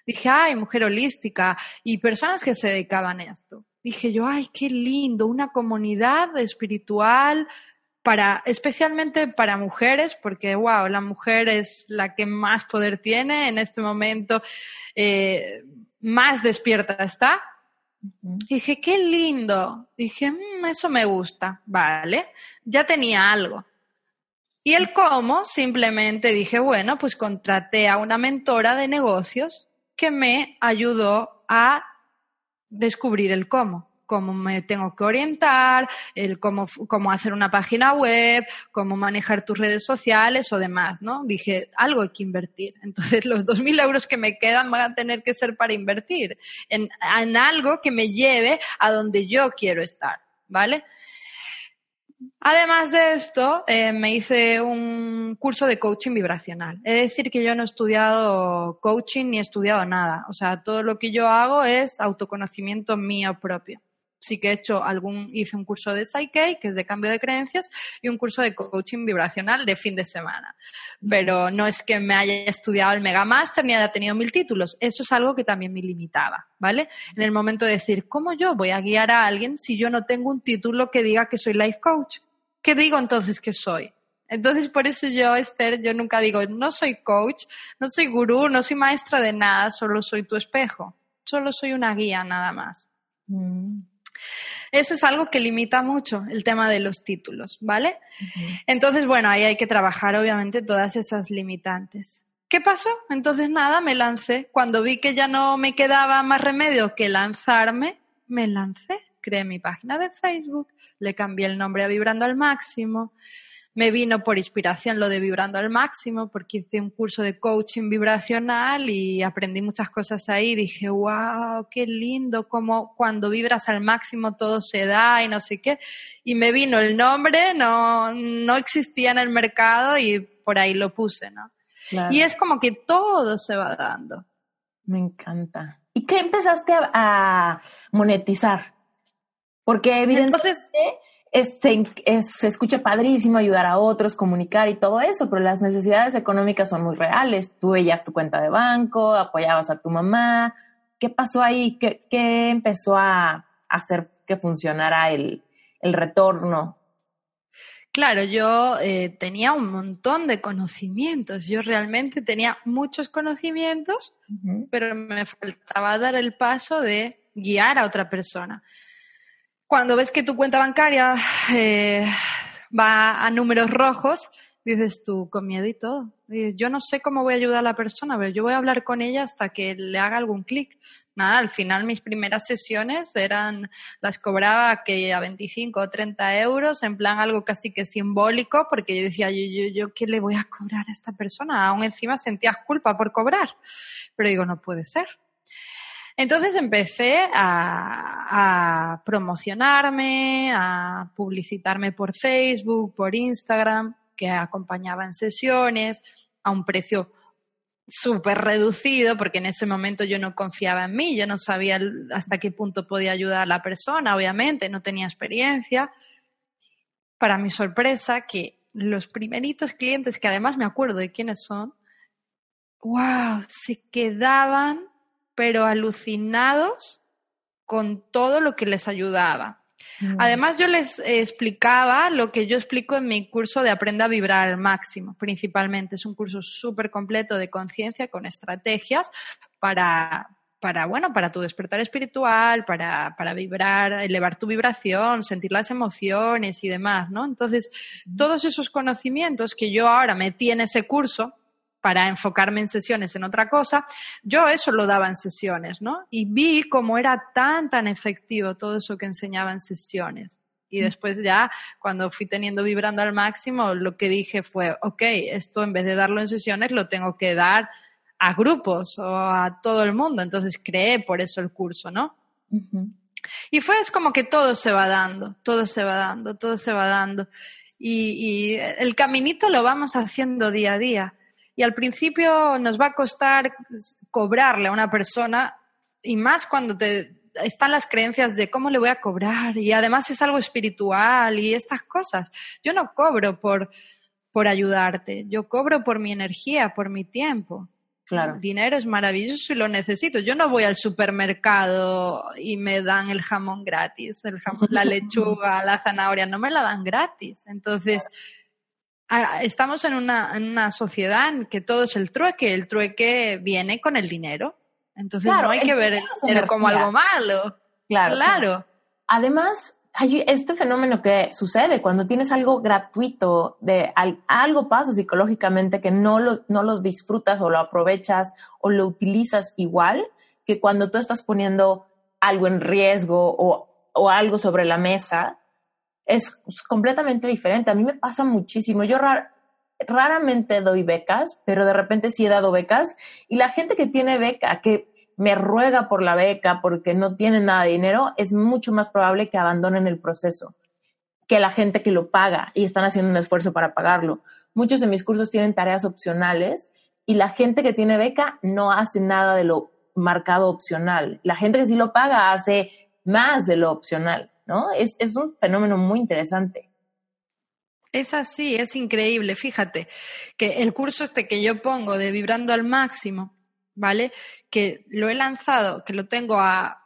Dije, ay, Mujer Holística y personas que se dedicaban a esto. Dije yo, ay, qué lindo, una comunidad espiritual para, especialmente para mujeres, porque, wow, la mujer es la que más poder tiene en este momento, eh, más despierta está, Dije, qué lindo. Dije, mm, eso me gusta. Vale, ya tenía algo. Y el cómo, simplemente dije, bueno, pues contraté a una mentora de negocios que me ayudó a descubrir el cómo cómo me tengo que orientar, el cómo, cómo hacer una página web, cómo manejar tus redes sociales o demás, ¿no? Dije, algo hay que invertir. Entonces, los 2.000 euros que me quedan van a tener que ser para invertir en, en algo que me lleve a donde yo quiero estar, ¿vale? Además de esto, eh, me hice un curso de coaching vibracional. Es decir, que yo no he estudiado coaching ni he estudiado nada. O sea, todo lo que yo hago es autoconocimiento mío propio sí que he hecho algún, hice un curso de Psyche, que es de cambio de creencias, y un curso de coaching vibracional de fin de semana. Pero no es que me haya estudiado el Mega Master ni haya tenido mil títulos. Eso es algo que también me limitaba, ¿vale? En el momento de decir, ¿cómo yo voy a guiar a alguien si yo no tengo un título que diga que soy life coach? ¿Qué digo entonces que soy? Entonces, por eso yo, Esther, yo nunca digo, no soy coach, no soy gurú, no soy maestra de nada, solo soy tu espejo. Solo soy una guía, nada más. Mm. Eso es algo que limita mucho el tema de los títulos, ¿vale? Entonces, bueno, ahí hay que trabajar obviamente todas esas limitantes. ¿Qué pasó? Entonces, nada, me lancé. Cuando vi que ya no me quedaba más remedio que lanzarme, me lancé. Creé mi página de Facebook, le cambié el nombre a Vibrando al Máximo, me vino por inspiración lo de vibrando al máximo, porque hice un curso de coaching vibracional y aprendí muchas cosas ahí. Dije, wow, qué lindo, como cuando vibras al máximo todo se da y no sé qué. Y me vino el nombre, no, no existía en el mercado y por ahí lo puse, ¿no? Y es como que todo se va dando. Me encanta. ¿Y qué empezaste a, monetizar? Porque evidentemente se, escucha padrísimo ayudar a otros, comunicar y todo eso, pero las necesidades económicas son muy reales. Tú veías tu cuenta de banco, apoyabas a tu mamá. ¿Qué pasó ahí? ¿Qué, empezó a hacer que funcionara el, retorno? Claro, yo eh, tenía un montón de conocimientos. Yo realmente tenía muchos conocimientos, pero me faltaba dar el paso de guiar a otra persona. Cuando ves que tu cuenta bancaria eh, va a números rojos, dices tú, con miedo y todo. yo no sé cómo voy a ayudar a la persona, pero yo voy a hablar con ella hasta que le haga algún clic. Nada, al final mis primeras sesiones eran, las cobraba que a 25 o 30 euros, en plan algo casi que simbólico, porque yo decía, yo, yo, yo, ¿qué le voy a cobrar a esta persona? Aún encima sentías culpa por cobrar. Pero digo, no puede ser. Entonces empecé a, promocionarme, a publicitarme por Facebook, por Instagram, que acompañaba en sesiones a un precio súper reducido, porque en ese momento yo no confiaba en mí, yo no sabía hasta qué punto podía ayudar a la persona, obviamente, no tenía experiencia. Para mi sorpresa, que los primeritos clientes, que además me acuerdo de quiénes son, wow, se quedaban pero alucinados con todo lo que les ayudaba. Mm. Además, yo les explicaba lo que yo explico en mi curso de Aprenda a Vibrar al Máximo, principalmente. Es un curso súper completo de conciencia con estrategias para, para, bueno, para tu despertar espiritual, para, para vibrar, elevar tu vibración, sentir las emociones y demás, ¿no? Entonces, mm. todos esos conocimientos que yo ahora metí en ese curso, para enfocarme en sesiones en otra cosa, yo eso lo daba en sesiones, ¿no? Y vi cómo era tan, tan efectivo todo eso que enseñaba en sesiones. Y después ya, cuando fui teniendo vibrando al máximo, lo que dije fue, ok, esto en vez de darlo en sesiones, lo tengo que dar a grupos o a todo el mundo. Entonces creé por eso el curso, ¿no? Y fue es como que todo se va dando, todo se va dando, todo se va dando. Y, y, el caminito lo vamos haciendo día a día. Y al principio nos va a costar cobrarle a una persona, y más cuando te, están las creencias de cómo le voy a cobrar, y además es algo espiritual y estas cosas. Yo no cobro por, por ayudarte, yo cobro por mi energía, por mi tiempo. Claro. El dinero es maravilloso y lo necesito. Yo no voy al supermercado y me dan el jamón gratis, el jamón, la lechuga, la zanahoria, no me la dan gratis. Entonces, estamos en una, en una sociedad en que todo es el trueque. El trueque viene con el dinero. Entonces, no hay que ver el dinero como algo malo. Claro, claro. Además, hay este fenómeno que sucede cuando tienes algo gratuito, de algo pasa psicológicamente que no lo, no lo disfrutas o lo aprovechas o lo utilizas igual que cuando tú estás poniendo algo en riesgo o, o algo sobre la mesa, es completamente diferente. A mí me pasa muchísimo. Yo raramente doy becas, pero de repente sí he dado becas y la gente que tiene beca, que me ruega por la beca porque no tienen nada de dinero, es mucho más probable que abandonen el proceso que la gente que lo paga y están haciendo un esfuerzo para pagarlo. Muchos de mis cursos tienen tareas opcionales y la gente que tiene beca no hace nada de lo marcado opcional. La gente que sí lo paga hace más de lo opcional, ¿no? Es, es un fenómeno muy interesante. Es así, es increíble. Fíjate que el curso este que yo pongo de Vibrando al Máximo, ¿vale? Que lo he lanzado, que lo tengo a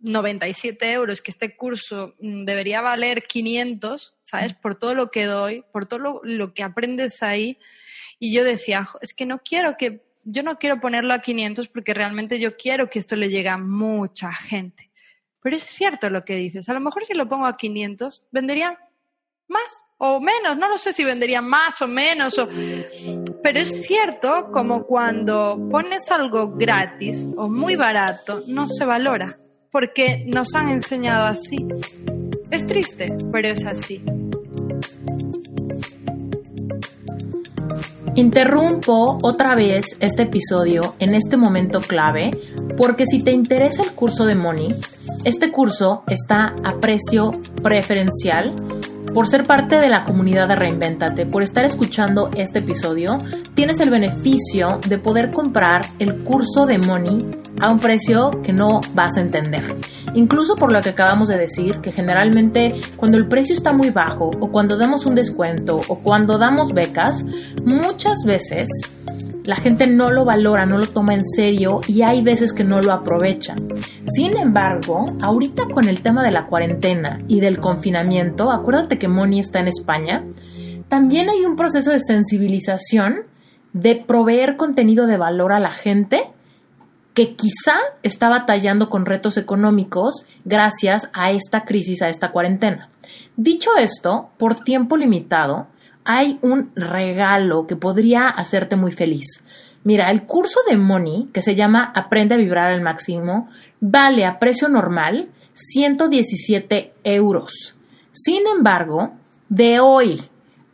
97 euros, que este curso mm, debería valer 500, ¿sabes? Por todo lo que doy, por todo lo, que aprendes ahí. Y yo decía, es que no quiero que, yo no quiero ponerlo a 500 porque realmente yo quiero que esto le llegue a mucha gente. Pero es cierto lo que dices. A lo mejor si lo pongo a 500, venderían más o menos. No lo sé si venderían más o menos. Pero es cierto como cuando pones algo gratis o muy barato, no se valora, porque nos han enseñado así. Es triste, pero es así. Interrumpo otra vez este episodio en este momento clave porque si te interesa el curso de Money, este curso está a precio preferencial por ser parte de la comunidad de Reinventate, por estar escuchando este episodio, tienes el beneficio de poder comprar el curso de Money a un precio que no vas a entender. Incluso por lo que acabamos de decir, que generalmente cuando el precio está muy bajo o cuando damos un descuento o cuando damos becas, muchas veces la gente no lo valora, no lo toma en serio y hay veces que no lo aprovecha. Sin embargo, ahorita con el tema de la cuarentena y del confinamiento, acuérdate que Moni está en España, también hay un proceso de sensibilización de proveer contenido de valor a la gente que quizá está batallando con retos económicos gracias a esta crisis, a esta cuarentena. Dicho esto, por tiempo limitado, hay un regalo que podría hacerte muy feliz. Mira, el curso de Money, que se llama Aprende a vibrar al máximo, vale a precio normal 117 euros. Sin embargo, de hoy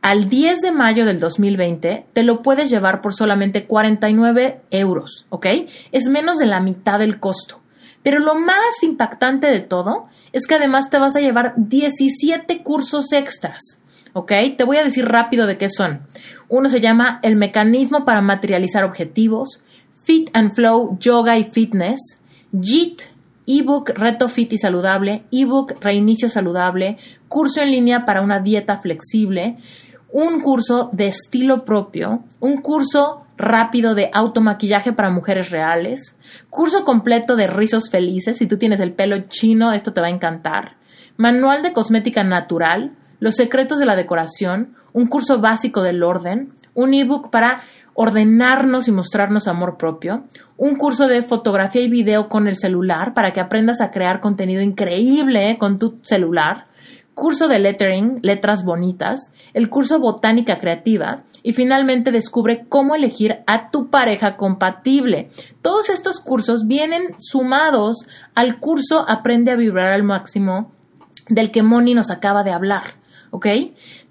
al 10 de mayo del 2020 te lo puedes llevar por solamente 49 euros, ¿ok? Es menos de la mitad del costo. Pero lo más impactante de todo es que además te vas a llevar 17 cursos extras. ¿Ok? Te voy a decir rápido de qué son. Uno se llama El mecanismo para materializar objetivos, Fit and Flow, Yoga y Fitness, JIT, ebook Reto Fit y Saludable, ebook Reinicio Saludable, curso en línea para una dieta flexible, un curso de estilo propio, un curso rápido de automaquillaje para mujeres reales, curso completo de rizos felices, si tú tienes el pelo chino, esto te va a encantar, manual de cosmética natural, los secretos de la decoración, un curso básico del orden, un ebook para ordenarnos y mostrarnos amor propio, un curso de fotografía y video con el celular para que aprendas a crear contenido increíble eh, con tu celular, curso de lettering, letras bonitas, el curso botánica creativa y finalmente descubre cómo elegir a tu pareja compatible. Todos estos cursos vienen sumados al curso Aprende a vibrar al máximo del que Moni nos acaba de hablar, ¿ok?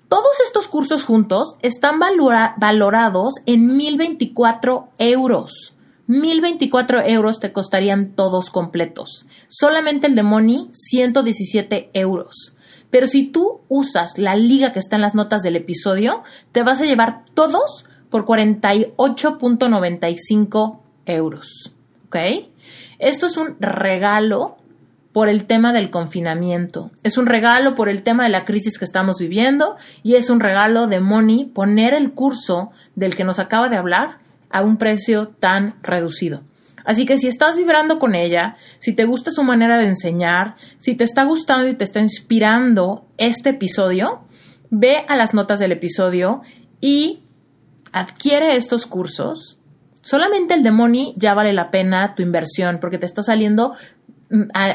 Todos estos cursos juntos están valorados en 1024 euros. 1024 euros te costarían todos completos. Solamente el de Moni, 117 euros. Pero si tú usas la liga que está en las notas del episodio, te vas a llevar todos por 48.95 euros. ¿Ok? Esto es un regalo por el tema del confinamiento. Es un regalo por el tema de la crisis que estamos viviendo y es un regalo de Moni poner el curso del que nos acaba de hablar a un precio tan reducido. Así que si estás vibrando con ella, si te gusta su manera de enseñar, si te está gustando y te está inspirando este episodio, ve a las notas del episodio y adquiere estos cursos. Solamente el de Moni ya vale la pena tu inversión porque te está saliendo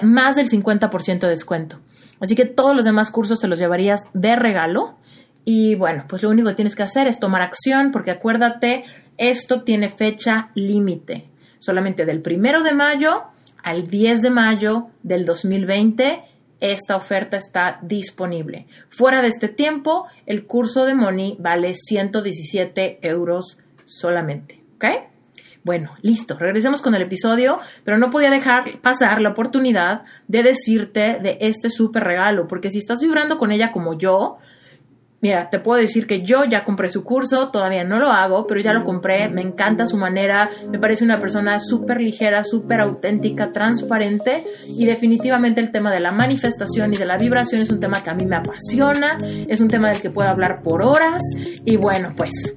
más del 50% de descuento. Así que todos los demás cursos te los llevarías de regalo. Y bueno, pues lo único que tienes que hacer es tomar acción porque acuérdate, esto tiene fecha límite. Solamente del primero de mayo al 10 de mayo del 2020 esta oferta está disponible. Fuera de este tiempo, el curso de Money vale 117 euros solamente. ¿Ok? Bueno, listo, regresemos con el episodio, pero no podía dejar pasar la oportunidad de decirte de este súper regalo, porque si estás vibrando con ella como yo, Mira, te puedo decir que yo ya compré su curso, todavía no lo hago, pero ya lo compré, me encanta su manera, me parece una persona súper ligera, súper auténtica, transparente y definitivamente el tema de la manifestación y de la vibración es un tema que a mí me apasiona, es un tema del que puedo hablar por horas y bueno, pues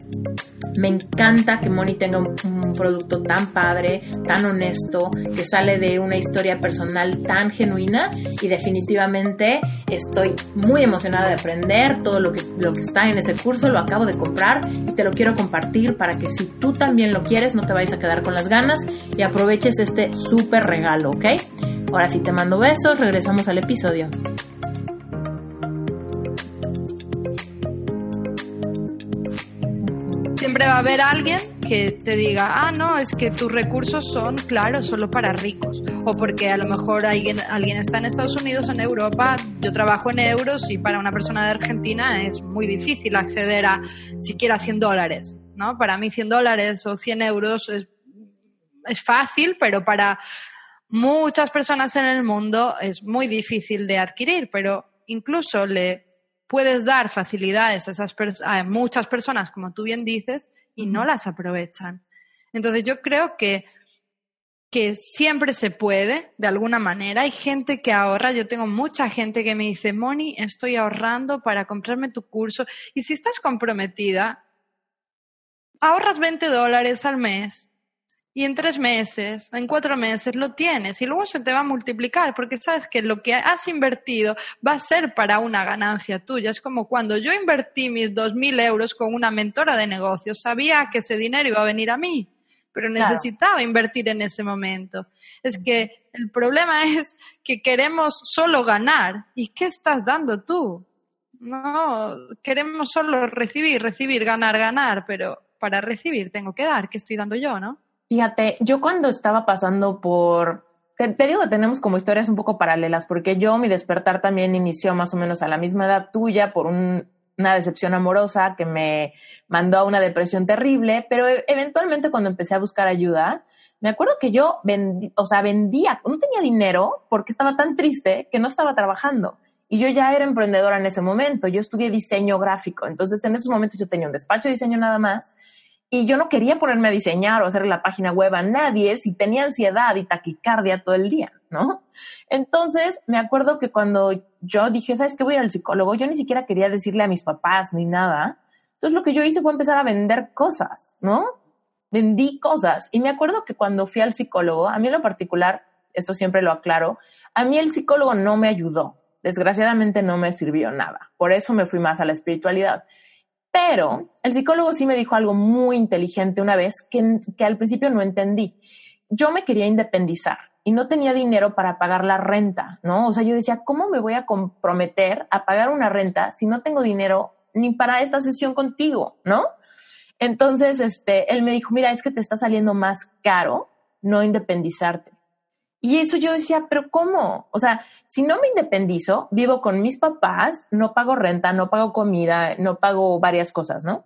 me encanta que Moni tenga un, producto tan padre, tan honesto, que sale de una historia personal tan genuina y definitivamente estoy muy emocionada de aprender todo lo que, lo que está en ese curso, lo acabo de comprar y te lo quiero compartir para que si tú también lo quieres no te vayas a quedar con las ganas y aproveches este súper regalo, ¿ok? Ahora sí te mando besos, regresamos al episodio. Va a haber alguien que te diga, ah, no, es que tus recursos son, claro, solo para ricos. O porque a lo mejor alguien, alguien está en Estados Unidos o en Europa, yo trabajo en euros y para una persona de Argentina es muy difícil acceder a siquiera 100 dólares. ¿no? Para mí 100 dólares o 100 euros es, es fácil, pero para muchas personas en el mundo es muy difícil de adquirir, pero incluso le puedes dar facilidades a, esas a muchas personas, como tú bien dices, y no las aprovechan. Entonces yo creo que, que siempre se puede, de alguna manera. Hay gente que ahorra, yo tengo mucha gente que me dice, Moni, estoy ahorrando para comprarme tu curso. Y si estás comprometida, ahorras 20 dólares al mes y en tres meses, en cuatro meses lo tienes y luego se te va a multiplicar porque sabes que lo que has invertido va a ser para una ganancia tuya. Es como cuando yo invertí mis dos mil euros con una mentora de negocios, sabía que ese dinero iba a venir a mí, pero necesitaba invertir en ese momento. Es que el problema es que queremos solo ganar. ¿Y qué estás dando tú? No, queremos solo recibir, recibir, ganar, ganar, pero para recibir tengo que dar. ¿Qué estoy dando yo, no? Fíjate, yo cuando estaba pasando por, te, digo que tenemos como historias un poco paralelas, porque yo mi despertar también inició más o menos a la misma edad tuya por una decepción amorosa que me mandó a una depresión terrible, pero e, eventualmente cuando empecé a buscar ayuda, me acuerdo que yo vendí, o sea, vendía, no tenía dinero porque estaba tan triste que no estaba trabajando. Y yo ya era emprendedora en ese momento, yo estudié diseño gráfico, entonces en esos momentos yo tenía un despacho de diseño nada más y yo no quería ponerme a diseñar o hacer la página web a nadie si tenía ansiedad y taquicardia todo el día, ¿no? Entonces, me acuerdo que cuando yo dije, ¿sabes qué? Voy al psicólogo, yo ni siquiera quería decirle a mis papás ni nada. Entonces, lo que yo hice fue empezar a vender cosas, ¿no? Vendí cosas. Y me acuerdo que cuando fui al psicólogo, a mí en lo particular, esto siempre lo aclaro, a mí el psicólogo no me ayudó. Desgraciadamente no me sirvió nada. Por eso me fui más a la espiritualidad. Pero el psicólogo sí me dijo algo muy inteligente una vez que, que al principio no entendí. Yo me quería independizar y no tenía dinero para pagar la renta, ¿no? O sea, yo decía, ¿cómo me voy a comprometer a pagar una renta si no tengo dinero ni para esta sesión contigo, ¿no? Entonces, este, él me dijo, mira, es que te está saliendo más caro no independizarte. Y eso yo decía, pero ¿cómo? O sea, si no me independizo, vivo con mis papás, no pago renta, no pago comida, no pago varias cosas, ¿no?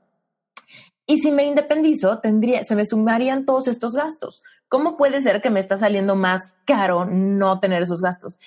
Y si me independizo, tendría, se me sumarían todos estos gastos. ¿Cómo puede ser que me está saliendo más caro no tener esos gastos?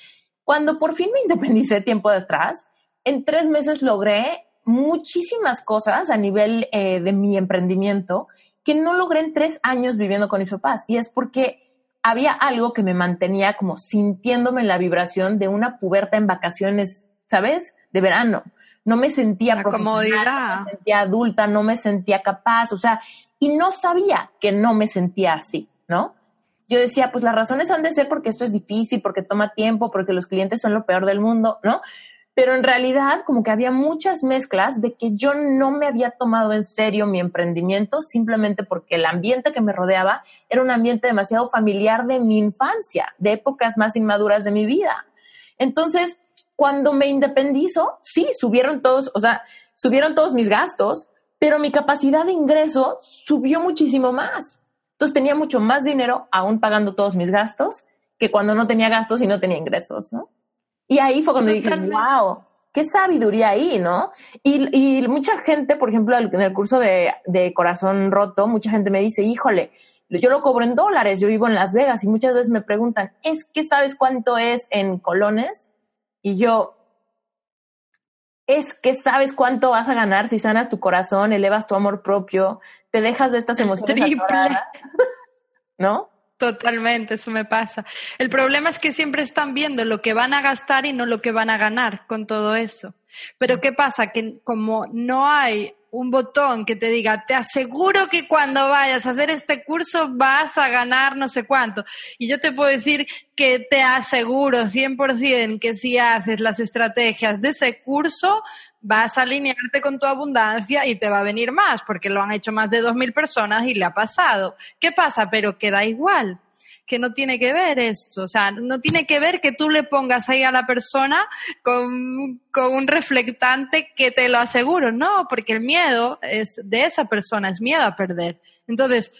Cuando por fin me independicé tiempo atrás, en tres meses logré muchísimas cosas a nivel eh, de mi emprendimiento que no logré en tres años viviendo con mis papás. Y es porque había algo que me mantenía como sintiéndome en la vibración de una puberta en vacaciones, ¿sabes? De verano. No me sentía la comodidad. no me sentía adulta, no me sentía capaz, o sea, y no sabía que no me sentía así, ¿no? Yo decía, pues las razones han de ser porque esto es difícil, porque toma tiempo, porque los clientes son lo peor del mundo, ¿no? Pero en realidad como que había muchas mezclas de que yo no me había tomado en serio mi emprendimiento simplemente porque el ambiente que me rodeaba era un ambiente demasiado familiar de mi infancia, de épocas más inmaduras de mi vida. Entonces, cuando me independizo, sí, subieron todos, o sea, subieron todos mis gastos, pero mi capacidad de ingreso subió muchísimo más. Entonces tenía mucho más dinero aún pagando todos mis gastos que cuando no tenía gastos y no tenía ingresos, ¿no? Y ahí fue cuando dije, wow, qué sabiduría ahí, ¿no? Y, mucha gente, por ejemplo, en el curso de, de, corazón roto, mucha gente me dice, híjole, yo lo cobro en dólares, yo vivo en Las Vegas y muchas veces me preguntan, ¿es que sabes cuánto es en colones? Y yo, es que sabes cuánto vas a ganar si sanas tu corazón, elevas tu amor propio, te dejas de estas emociones. ¿No? Totalmente, eso me pasa. El problema es que siempre están viendo lo que van a gastar y no lo que van a ganar con todo eso. Pero ¿qué pasa? Que como no hay un botón que te diga, te aseguro que cuando vayas a hacer este curso vas a ganar no sé cuánto. Y yo te puedo decir que te aseguro 100% que si haces las estrategias de ese curso, vas a alinearte con tu abundancia y te va a venir más, porque lo han hecho más de 2.000 personas y le ha pasado. ¿Qué pasa? Pero queda igual que no tiene que ver esto, o sea, no tiene que ver que tú le pongas ahí a la persona con, con, un reflectante que te lo aseguro, no, porque el miedo es de esa persona, es miedo a perder. Entonces,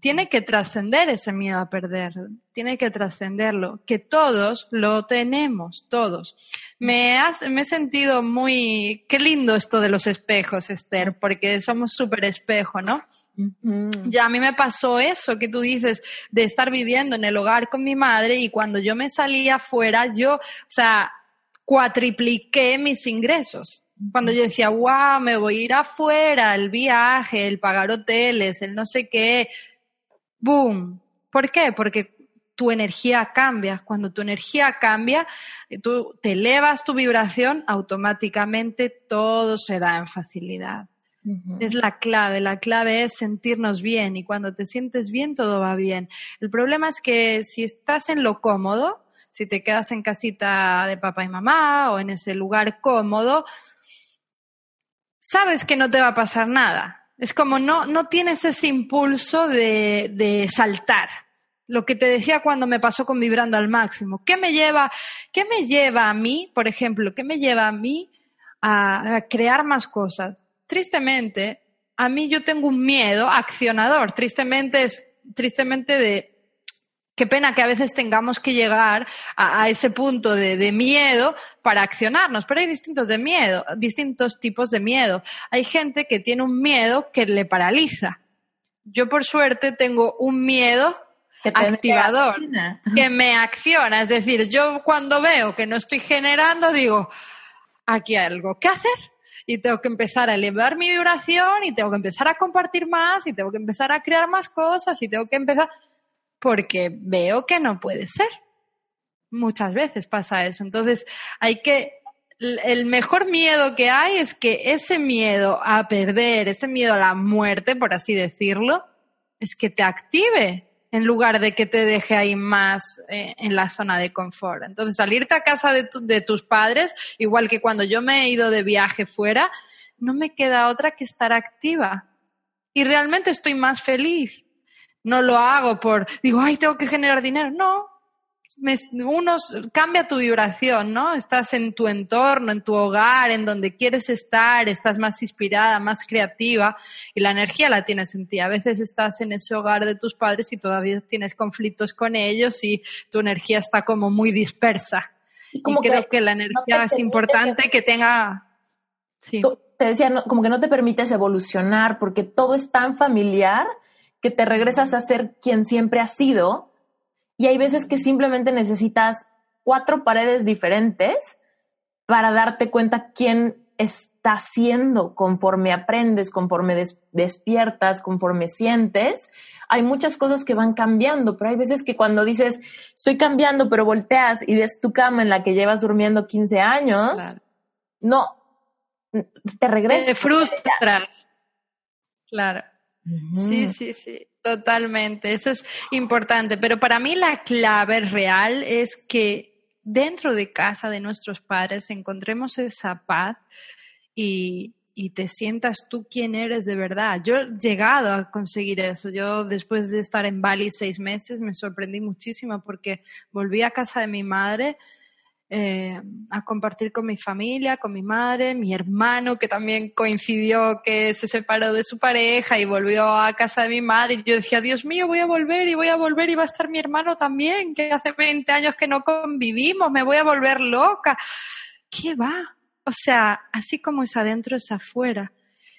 tiene que trascender ese miedo a perder, tiene que trascenderlo, que todos lo tenemos, todos. Me, me he sentido muy, qué lindo esto de los espejos, Esther, porque somos súper espejo, ¿no? Ya a mí me pasó eso que tú dices de estar viviendo en el hogar con mi madre y cuando yo me salía afuera, yo, o sea, cuatripliqué mis ingresos. Cuando yo decía, wow, me voy a ir afuera, el viaje, el pagar hoteles, el no sé qué, boom. ¿Por qué? Porque tu energía cambia. Cuando tu energía cambia, tú te elevas tu vibración, automáticamente todo se da en facilidad. Es la clave, la clave es sentirnos bien y cuando te sientes bien todo va bien. El problema es que si estás en lo cómodo, si te quedas en casita de papá y mamá o en ese lugar cómodo, sabes que no te va a pasar nada. Es como no, no tienes ese impulso de, de saltar. Lo que te decía cuando me pasó con vibrando al máximo. ¿Qué me lleva, qué me lleva a mí, por ejemplo, qué me lleva a mí a crear más cosas? Tristemente, a mí yo tengo un miedo accionador. Tristemente es, tristemente de, qué pena que a veces tengamos que llegar a, ese punto de, miedo para accionarnos, pero hay distintos de miedo, distintos tipos de miedo. Hay gente que tiene un miedo que le paraliza. Yo por suerte tengo un miedo activador que me acciona. Es decir, yo cuando veo que no estoy generando, digo, aquí hay algo que hacer y tengo que empezar a elevar mi vibración y tengo que empezar a compartir más y tengo que empezar a crear más cosas y tengo que empezar porque veo que no puede ser. Muchas veces pasa eso. Entonces hay que el mejor miedo que hay es que ese miedo a perder, ese miedo a la muerte, por así decirlo, es que te active en lugar de que te deje ahí más eh, en la zona de confort. Entonces, salirte a casa de, de tus padres, igual que cuando yo me he ido de viaje fuera, no me queda otra que estar activa. Y realmente estoy más feliz. No lo hago por, digo, ay, tengo que generar dinero. No, unos cambia tu vibración, ¿no? Estás en tu entorno, en tu hogar, en donde quieres estar, estás más inspirada, más creativa y la energía la tienes en ti. A veces estás en ese hogar de tus padres y todavía tienes conflictos con ellos y tu energía está como muy dispersa. Y, creo que la energía es importante que tenga... Sí. Te decía, como que no te permites evolucionar porque todo es tan familiar que te regresas a ser quien siempre has sido y hay veces que simplemente necesitas cuatro paredes diferentes para darte cuenta quién está siendo conforme aprendes, conforme despiertas, conforme sientes. Hay muchas cosas que van cambiando, pero hay veces que cuando dices, estoy cambiando, pero volteas y ves tu cama en la que llevas durmiendo 15 años, no, te regresas. Te frustras. Claro. Sí, sí, sí. Totalmente, eso es importante, pero para mí la clave real es que dentro de casa de nuestros padres encontremos esa paz y, te sientas tú quien eres de verdad. Yo he llegado a conseguir eso. Yo después de estar en Bali seis meses me sorprendí muchísimo porque volví a casa de mi madre eh, a compartir con mi familia, con mi madre, mi hermano que también coincidió que se separó de su pareja y volvió a casa de mi madre. Y yo decía, Dios mío, voy a volver y voy a volver y va a estar mi hermano también, que hace 20 años que no convivimos, me voy a volver loca. ¿Qué va? O sea, así como es adentro, es afuera.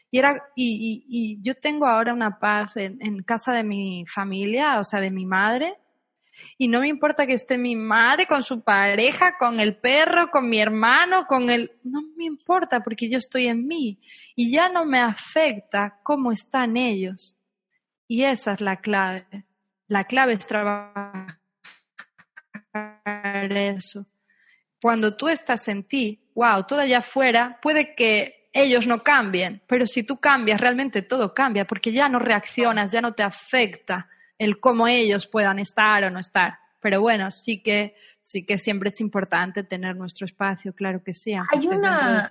Y, era, y, y, yo tengo ahora una paz en casa de mi familia, o sea, de mi madre, y no me importa que esté mi madre con su pareja, con el perro, con mi hermano, con el... No me importa porque yo estoy en mí y ya no me afecta cómo están ellos. Y esa es la clave. La clave es trabajar eso. Cuando tú estás en ti, wow, todo allá afuera, puede que ellos no cambien, pero si tú cambias, realmente todo cambia porque ya no reaccionas, ya no te afecta el cómo ellos puedan estar o no estar. Pero bueno, sí que, sí que siempre es importante tener nuestro espacio, claro que sí, hay una,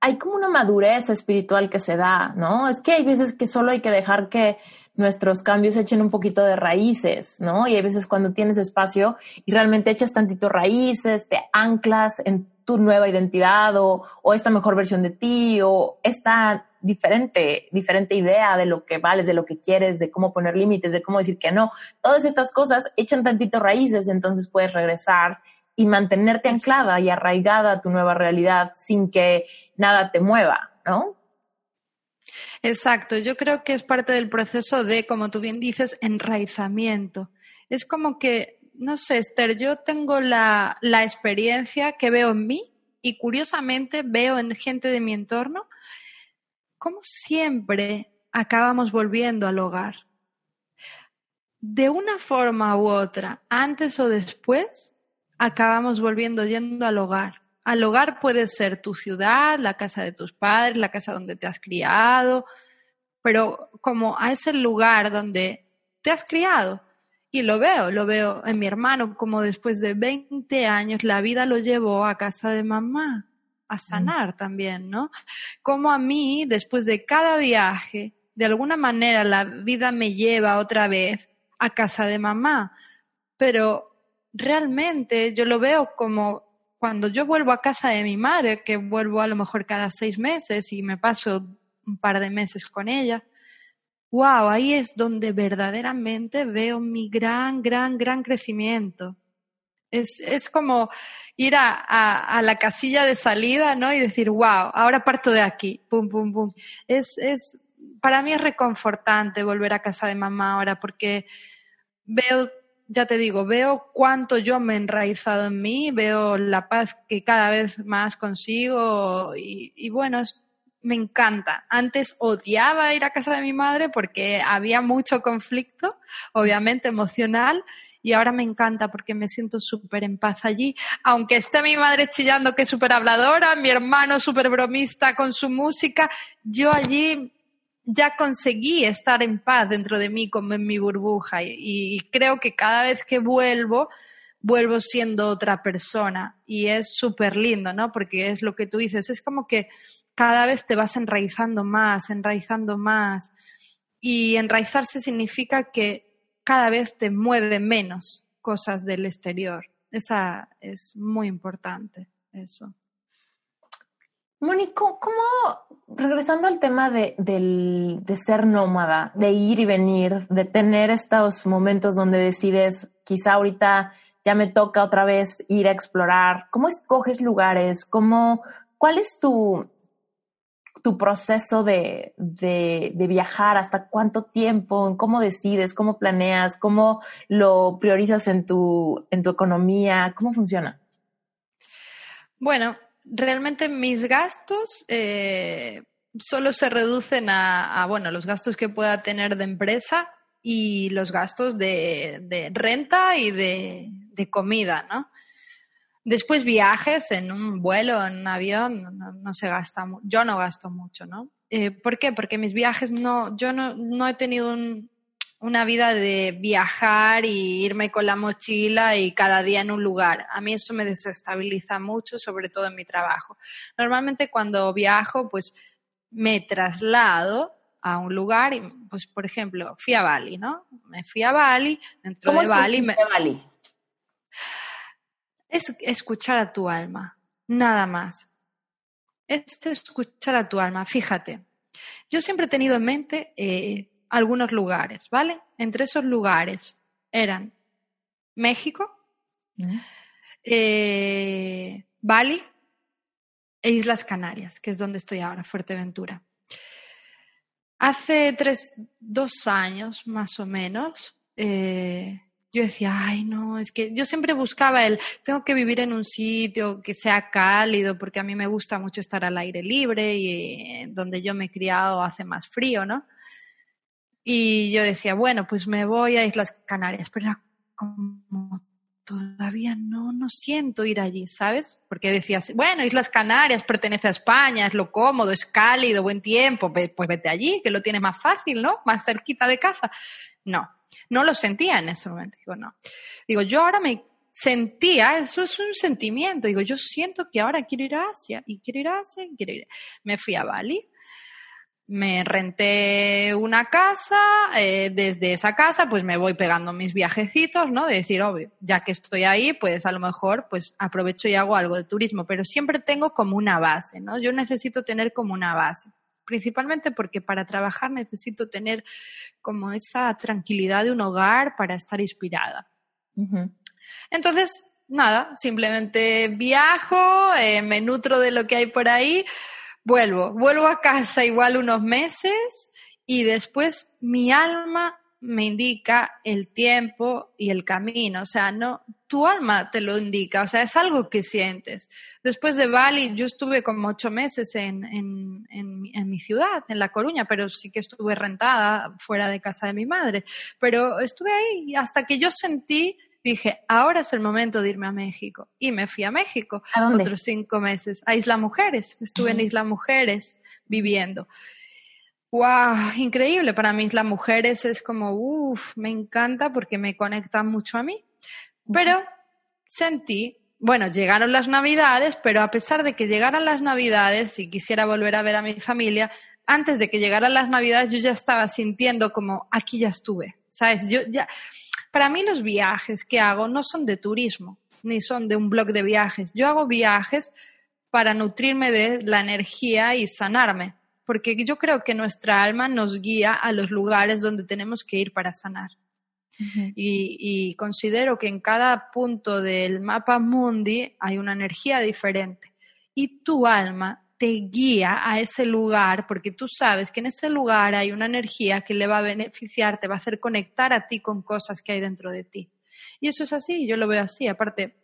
Hay como una madurez espiritual que se da, ¿no? Es que hay veces que solo hay que dejar que nuestros cambios echen un poquito de raíces, ¿no? Y hay veces cuando tienes espacio y realmente echas tantito raíces, te anclas en tu nueva identidad o, o esta mejor versión de ti o esta diferente, diferente idea de lo que vales, de lo que quieres, de cómo poner límites, de cómo decir que no. Todas estas cosas echan tantito raíces, entonces puedes regresar y mantenerte anclada y arraigada a tu nueva realidad sin que nada te mueva, ¿no? Exacto, yo creo que es parte del proceso de, como tú bien dices, enraizamiento. Es como que, no sé, Esther, yo tengo la, la experiencia que veo en mí y curiosamente veo en gente de mi entorno cómo siempre acabamos volviendo al hogar. De una forma u otra, antes o después, acabamos volviendo yendo al hogar. Al hogar puede ser tu ciudad, la casa de tus padres, la casa donde te has criado, pero como a ese lugar donde te has criado. Y lo veo, lo veo en mi hermano, como después de 20 años la vida lo llevó a casa de mamá a sanar también, ¿no? Como a mí, después de cada viaje, de alguna manera la vida me lleva otra vez a casa de mamá, pero realmente yo lo veo como cuando yo vuelvo a casa de mi madre, que vuelvo a lo mejor cada seis meses y me paso un par de meses con ella, wow, ahí es donde verdaderamente veo mi gran, gran, gran crecimiento. Es, es como ir a, a, la casilla de salida, ¿no? Y decir, wow, ahora parto de aquí, pum, pum, pum. Es, es, para mí es reconfortante volver a casa de mamá ahora porque veo, ya te digo, veo cuánto yo me he enraizado en mí, veo la paz que cada vez más consigo y, y bueno, me encanta. Antes odiaba ir a casa de mi madre porque había mucho conflicto, obviamente emocional, y ahora me encanta porque me siento súper en paz allí. Aunque esté mi madre chillando que es súper habladora, mi hermano súper bromista con su música, yo allí ya conseguí estar en paz dentro de mí como en mi burbuja y, creo que cada vez que vuelvo, vuelvo siendo otra persona y es súper lindo, ¿no? Porque es lo que tú dices, es como que cada vez te vas enraizando más, enraizando más. Y enraizarse significa que cada vez te mueve menos cosas del exterior. esa es muy importante, eso. Mónico, ¿cómo, regresando al tema de, de, ser nómada, de ir y venir, de tener estos momentos donde decides, quizá ahorita ya me toca otra vez ir a explorar, ¿cómo escoges lugares? ¿Cómo, ¿Cuál es tu, tu proceso de, de, de, viajar? ¿Hasta cuánto tiempo? ¿Cómo decides? ¿Cómo planeas? ¿Cómo lo priorizas en tu, en tu economía? ¿Cómo funciona? Bueno, realmente mis gastos eh, solo se reducen a, bueno, los gastos que pueda tener de empresa y los gastos de, renta y de, comida, ¿no? Después viajes en un vuelo, en un avión, no, se gasta, yo no gasto mucho, ¿no? Eh, ¿Por qué? Porque mis viajes no, yo no, no he tenido un, una vida de viajar y irme con la mochila y cada día en un lugar. A mí eso me desestabiliza mucho, sobre todo en mi trabajo. Normalmente cuando viajo, pues me traslado a un lugar y, pues, por ejemplo, fui a Bali, ¿no? Me fui a Bali, dentro de Bali... Me... Bali? Es escuchar a tu alma, nada más. Es escuchar a tu alma, fíjate. Yo siempre he tenido en mente eh, algunos lugares, ¿vale? Entre esos lugares eran México, mm. eh, Bali e Islas Canarias, que es donde estoy ahora, Fuerteventura. Hace tres, dos años más o menos, eh, yo decía, ay, no, es que yo siempre buscaba el, tengo que vivir en un sitio que sea cálido, porque a mí me gusta mucho estar al aire libre y donde yo me he criado hace más frío, ¿no? Y yo decía, bueno, pues me voy a Islas Canarias, pero era como todavía no, no siento ir allí, ¿sabes? Porque decías, bueno, Islas Canarias pertenece a España, es lo cómodo, es cálido, buen tiempo, pues vete allí, que lo tienes más fácil, ¿no? Más cerquita de casa. No, no lo sentía en ese momento. Digo, no. Digo, yo ahora me sentía, eso es un sentimiento. Digo, yo siento que ahora quiero ir a Asia y quiero ir a Asia y quiero ir. Me fui a Bali me renté una casa, eh, desde esa casa pues me voy pegando mis viajecitos, ¿no? De decir, obvio, ya que estoy ahí, pues a lo mejor pues aprovecho y hago algo de turismo, pero siempre tengo como una base, ¿no? Yo necesito tener como una base, principalmente porque para trabajar necesito tener como esa tranquilidad de un hogar para estar inspirada. Entonces, nada, simplemente viajo, eh, me nutro de lo que hay por ahí, vuelvo, vuelvo a casa igual unos meses y después mi alma me indica el tiempo y el camino, o sea, no, tu alma te lo indica, o sea, es algo que sientes. Después de Bali, yo estuve como ocho meses en, en, en, mi ciudad, en La Coruña, pero sí que estuve rentada fuera de casa de mi madre, pero estuve ahí hasta que yo sentí dije, ahora es el momento de irme a México. Y me fui a México otros cinco meses, a Isla Mujeres. Estuve en Isla Mujeres viviendo. ¡Wow! Increíble. Para mí Isla Mujeres es como, uff, me encanta porque me conecta mucho a mí. Pero sentí, bueno, llegaron las Navidades, pero a pesar de que llegaran las Navidades y quisiera volver a ver a mi familia, antes de que llegaran las Navidades yo ya estaba sintiendo como, aquí ya estuve. ¿Sabes? Yo ya para mí los viajes que hago no son de turismo, ni son de un blog de viajes. Yo hago viajes para nutrirme de la energía y sanarme, porque yo creo que nuestra alma nos guía a los lugares donde tenemos que ir para sanar. y, y, considero que en cada punto del mapa mundi hay una energía diferente y tu alma te guía a ese lugar porque tú sabes que en ese lugar hay una energía que le va a beneficiar, te va a hacer conectar a ti con cosas que hay dentro de ti. Y eso es así, yo lo veo así. Aparte,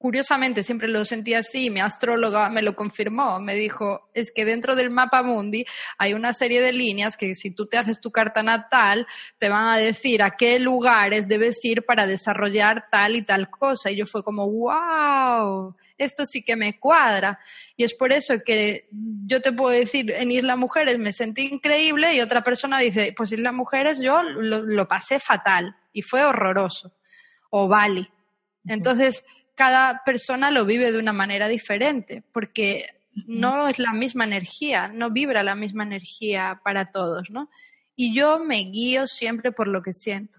curiosamente siempre lo sentí así, mi astróloga me lo confirmó, me dijo, es que dentro del mapa mundi hay una serie de líneas que si tú te haces tu carta natal, te van a decir a qué lugares debes ir para desarrollar tal y tal cosa. Y yo fue como, wow, esto sí que me cuadra. Y es por eso que yo te puedo decir, en Isla Mujeres me sentí increíble y otra persona dice, pues Isla Mujeres yo lo, lo pasé fatal y fue horroroso. O Bali. Entonces, cada persona lo vive de una manera diferente, porque no es la misma energía, no vibra la misma energía para todos, ¿no? Y yo me guío siempre por lo que siento.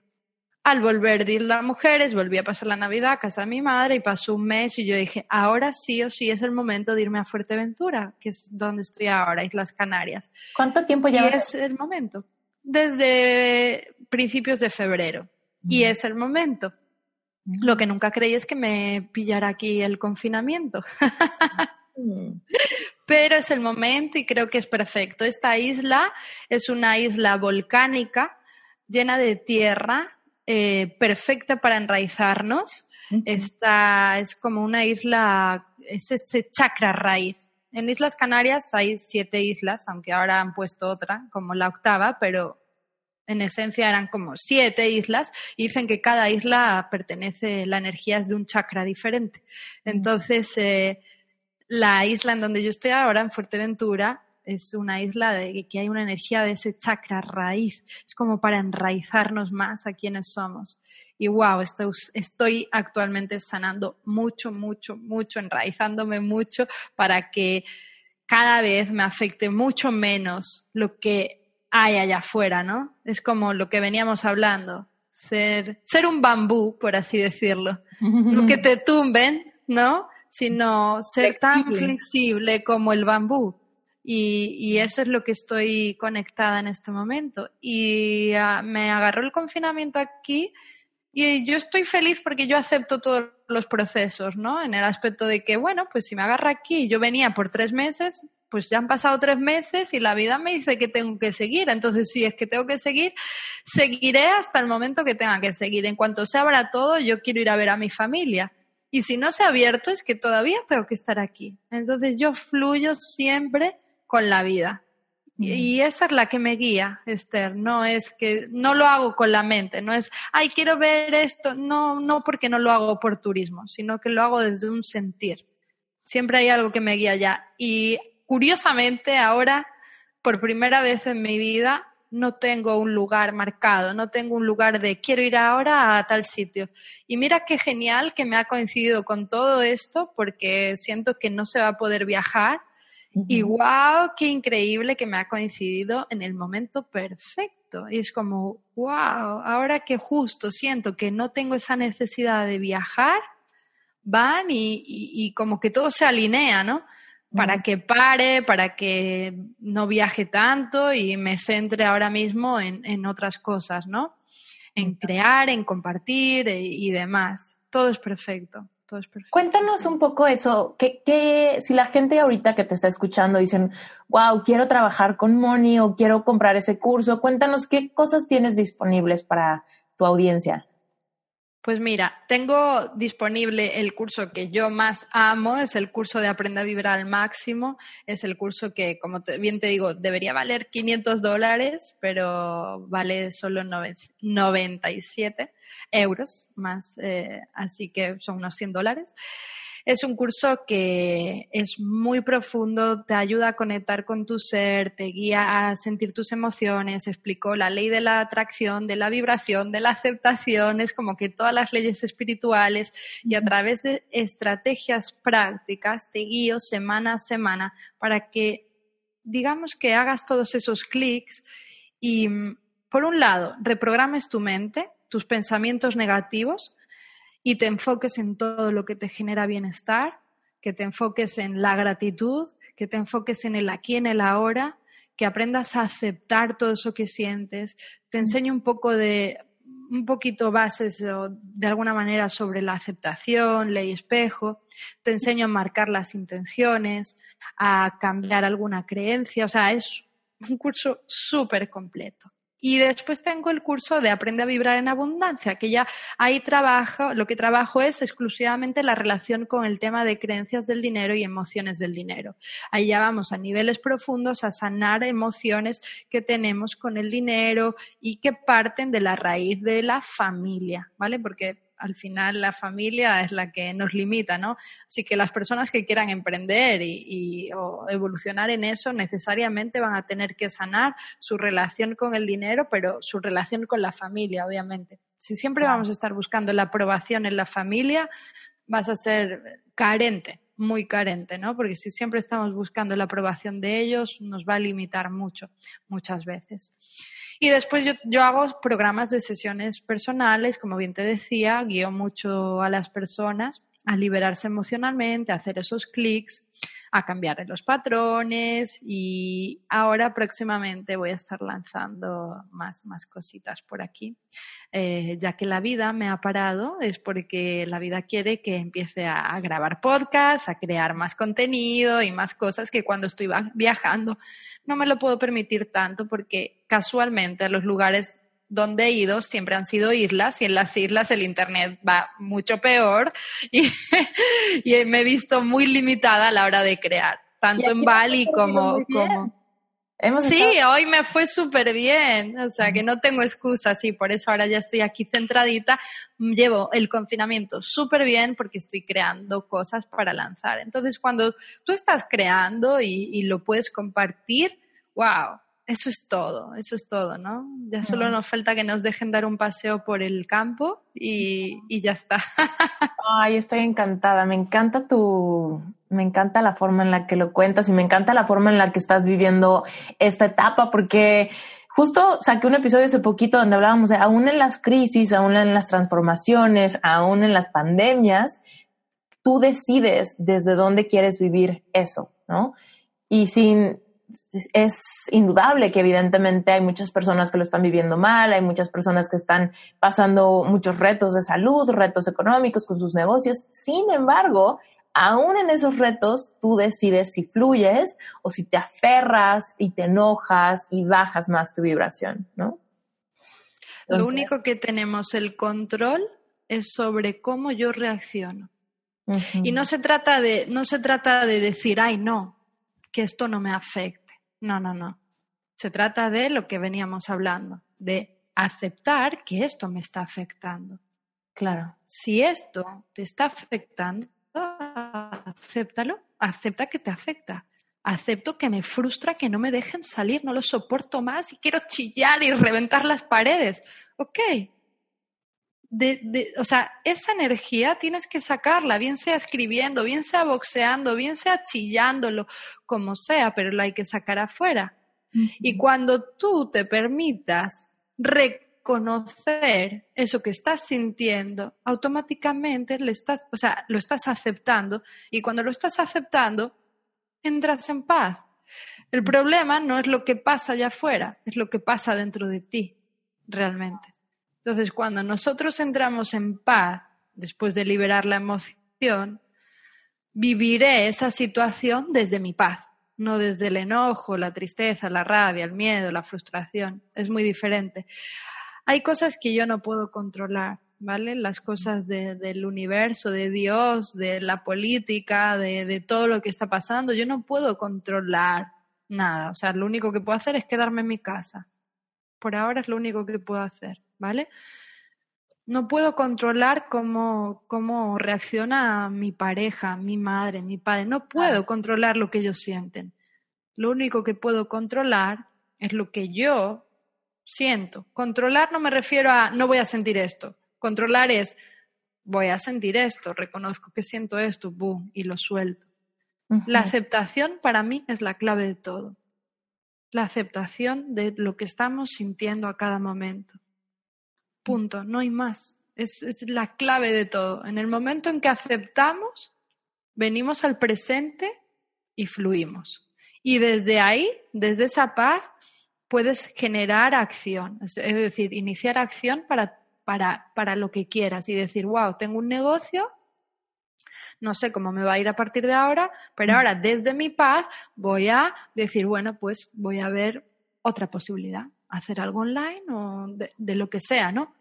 Al volver de Isla Mujeres, volví a pasar la Navidad a casa de mi madre y pasó un mes y yo dije, ahora sí o sí es el momento de irme a Fuerteventura, que es donde estoy ahora, Islas Canarias. ¿Cuánto tiempo Y llevas? es el momento. Desde principios de febrero. Y es el momento. Lo que nunca creí es que me pillara aquí el confinamiento. Mm. Pero es el momento y creo que es perfecto. Esta isla es una isla volcánica llena de tierra, eh, perfecta para enraizarnos. Esta es como una isla, es ese chakra raíz. En Islas Canarias hay siete islas, aunque ahora han puesto otra, como la octava, pero en esencia eran como siete islas y dicen que cada isla pertenece, la energía es de un chakra diferente. Entonces, eh, la isla en donde yo estoy ahora, en Fuerteventura, es una isla de que hay una energía de ese chakra raíz. Es como para enraizarnos más a quienes somos. Y wow, estoy, estoy actualmente sanando mucho, mucho, mucho, enraizándome mucho para que cada vez me afecte mucho menos lo que hay allá afuera, ¿no? Es como lo que veníamos hablando, ser, ser un bambú, por así decirlo. No que te tumben, ¿no? Sino ser tan Flexible. como el bambú. Y, y eso es lo que estoy conectada en este momento. Y ah, me agarró el confinamiento aquí y yo estoy feliz porque yo acepto todos los procesos, ¿no? En el aspecto de que, bueno, pues si me agarra aquí, yo venía por tres meses, pues ya han pasado tres meses y la vida me dice que tengo que seguir. Entonces, si es que tengo que seguir, seguiré hasta el momento que tenga que seguir. En cuanto se abra todo, yo quiero ir a ver a mi familia. Y si no se ha abierto, es que todavía tengo que estar aquí. Entonces, yo fluyo siempre con la vida. Y, y esa es la que me guía, Esther. No es que no lo hago con la mente, no es, ay, quiero ver esto. No, no porque no lo hago por turismo, sino que lo hago desde un sentir. Siempre hay algo que me guía ya. Y curiosamente, ahora, por primera vez en mi vida, no tengo un lugar marcado, no tengo un lugar de quiero ir ahora a tal sitio. Y mira qué genial que me ha coincidido con todo esto, porque siento que no se va a poder viajar. Y wow, qué increíble que me ha coincidido en el momento perfecto. Y es como, wow, ahora que justo siento que no tengo esa necesidad de viajar, van y, y- y como que todo se alinea, ¿no? Para que pare, para que no viaje tanto y me centre ahora mismo en, en otras cosas, ¿no? En crear, en compartir e- y demás. Todo es perfecto, todo es perfecto. Cuéntanos sí. un poco eso, que, que si la gente ahorita que te está escuchando dicen, wow, quiero trabajar con Moni o quiero comprar ese curso, cuéntanos qué cosas tienes disponibles para tu audiencia. Pues mira, tengo disponible el curso que yo más amo, es el curso de Aprende a Vibrar al Máximo. Es el curso que, como bien te digo, debería valer 500 dólares, pero vale solo nove- 97 euros más, eh, así que son unos 100 dólares. Es un curso que es muy profundo, te ayuda a conectar con tu ser, te guía a sentir tus emociones, explicó la ley de la atracción, de la vibración, de la aceptación, es como que todas las leyes espirituales y a través de estrategias prácticas te guío semana a semana para que digamos que hagas todos esos clics y mm, por un lado reprogrames tu mente, tus pensamientos negativos, y te enfoques en todo lo que te genera bienestar, que te enfoques en la gratitud, que te enfoques en el aquí, en el ahora, que aprendas a aceptar todo eso que sientes. Te enseño un poco de un poquito bases o, de alguna manera sobre la aceptación, ley espejo, te enseño a marcar las intenciones, a cambiar alguna creencia, o sea, es un curso súper completo. Y después tengo el curso de Aprende a vibrar en abundancia, que ya ahí trabajo, lo que trabajo es exclusivamente la relación con el tema de creencias del dinero y emociones del dinero. Ahí ya vamos a niveles profundos a sanar emociones que tenemos con el dinero y que parten de la raíz de la familia, ¿vale? Porque al final la familia es la que nos limita, ¿no? Así que las personas que quieran emprender y, y o evolucionar en eso necesariamente van a tener que sanar su relación con el dinero, pero su relación con la familia, obviamente. Si siempre vamos a estar buscando la aprobación en la familia, vas a ser carente muy carente, ¿no? Porque si siempre estamos buscando la aprobación de ellos, nos va a limitar mucho, muchas veces. Y después yo, yo hago programas de sesiones personales, como bien te decía, guío mucho a las personas a liberarse emocionalmente, a hacer esos clics, a cambiar los patrones y ahora próximamente voy a estar lanzando más, más cositas por aquí. Eh, ya que la vida me ha parado, es porque la vida quiere que empiece a, grabar podcasts, a crear más contenido y más cosas que cuando estoy viajando no me lo puedo permitir tanto porque casualmente a los lugares donde he ido siempre han sido islas y en las islas el Internet va mucho peor y, me he visto muy limitada a la hora de crear, tanto en Bali como... como sí, hoy me fue súper bien, o sea que no tengo excusas y por eso ahora ya estoy aquí centradita. Llevo el confinamiento súper bien porque estoy creando cosas para lanzar. Entonces, cuando tú estás creando y, y lo puedes compartir, wow, eso es todo, eso es todo, ¿no? Ya solo nos falta que nos dejen dar un paseo por el campo y, ya está. Ay, estoy encantada. Me encanta tu, me encanta la forma en la que lo cuentas y me encanta la forma en la que estás viviendo esta etapa porque justo saqué un episodio hace poquito donde hablábamos de aún en las crisis, aún en las transformaciones, aún en las pandemias, tú decides desde dónde quieres vivir eso, ¿no? Y sin, es indudable que evidentemente hay muchas personas que lo están viviendo mal, hay muchas personas que están pasando muchos retos de salud, retos económicos con sus negocios. Sin embargo, aún en esos retos, tú decides si fluyes o si te aferras y te enojas y bajas más tu vibración, ¿no? Lo único que tenemos el control es sobre cómo yo reacciono. Y no se trata de, no se trata de decir, ay, no, que esto no me afecta no, no, no. Se trata de lo que veníamos hablando, de aceptar que esto me está afectando. Claro. Si esto te está afectando, acéptalo, acepta que te afecta. Acepto que me frustra que no me dejen salir, no lo soporto más y quiero chillar y reventar las paredes. Ok. O sea, esa energía tienes que sacarla, bien sea escribiendo, bien sea boxeando, bien sea chillándolo, como sea, pero lo hay que sacar afuera. Y cuando tú te permitas reconocer eso que estás sintiendo, automáticamente le estás, o sea, lo estás aceptando y cuando lo estás aceptando, entras en paz. El problema no es lo que pasa allá afuera, es lo que pasa dentro de ti, realmente. Entonces, cuando nosotros entramos en paz, después de liberar la emoción, viviré esa situación desde mi paz, no desde el enojo, la tristeza, la rabia, el miedo, la frustración. Es muy diferente. Hay cosas que yo no puedo controlar, ¿vale? Las cosas del universo, de Dios, de la política, de, de todo lo que está pasando. Yo no puedo controlar nada. O sea, lo único que puedo hacer es quedarme en mi casa. Por ahora es lo único que puedo hacer, ¿vale? no puedo controlar cómo, cómo reacciona mi pareja, mi madre, mi padre. No puedo controlar lo que ellos sienten. Lo único que puedo controlar es lo que yo siento. Controlar no me refiero a no voy a sentir esto. Controlar es voy a sentir esto, reconozco que siento esto, boom, y lo suelto. La aceptación para mí es la clave de todo. La aceptación de lo que estamos sintiendo a cada momento. Punto, no hay más. Es, es la clave de todo. En el momento en que aceptamos, venimos al presente y fluimos. Y desde ahí, desde esa paz, puedes generar acción, es decir, iniciar acción para, para, para lo que quieras y decir, wow, tengo un negocio, no sé cómo me va a ir a partir de ahora, pero ahora desde mi paz voy a decir, bueno, pues voy a ver otra posibilidad hacer algo online o de, lo que sea, ¿no?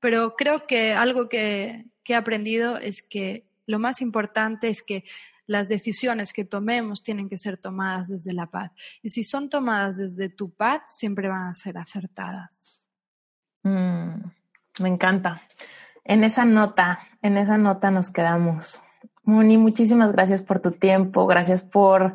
Pero creo que algo que, he aprendido es que lo más importante es que las decisiones que tomemos tienen que ser tomadas desde la paz. Y si son tomadas desde tu paz, siempre van a ser acertadas. Mm, me encanta. En esa nota, en esa nota nos quedamos. Moni, muchísimas gracias por tu tiempo, gracias por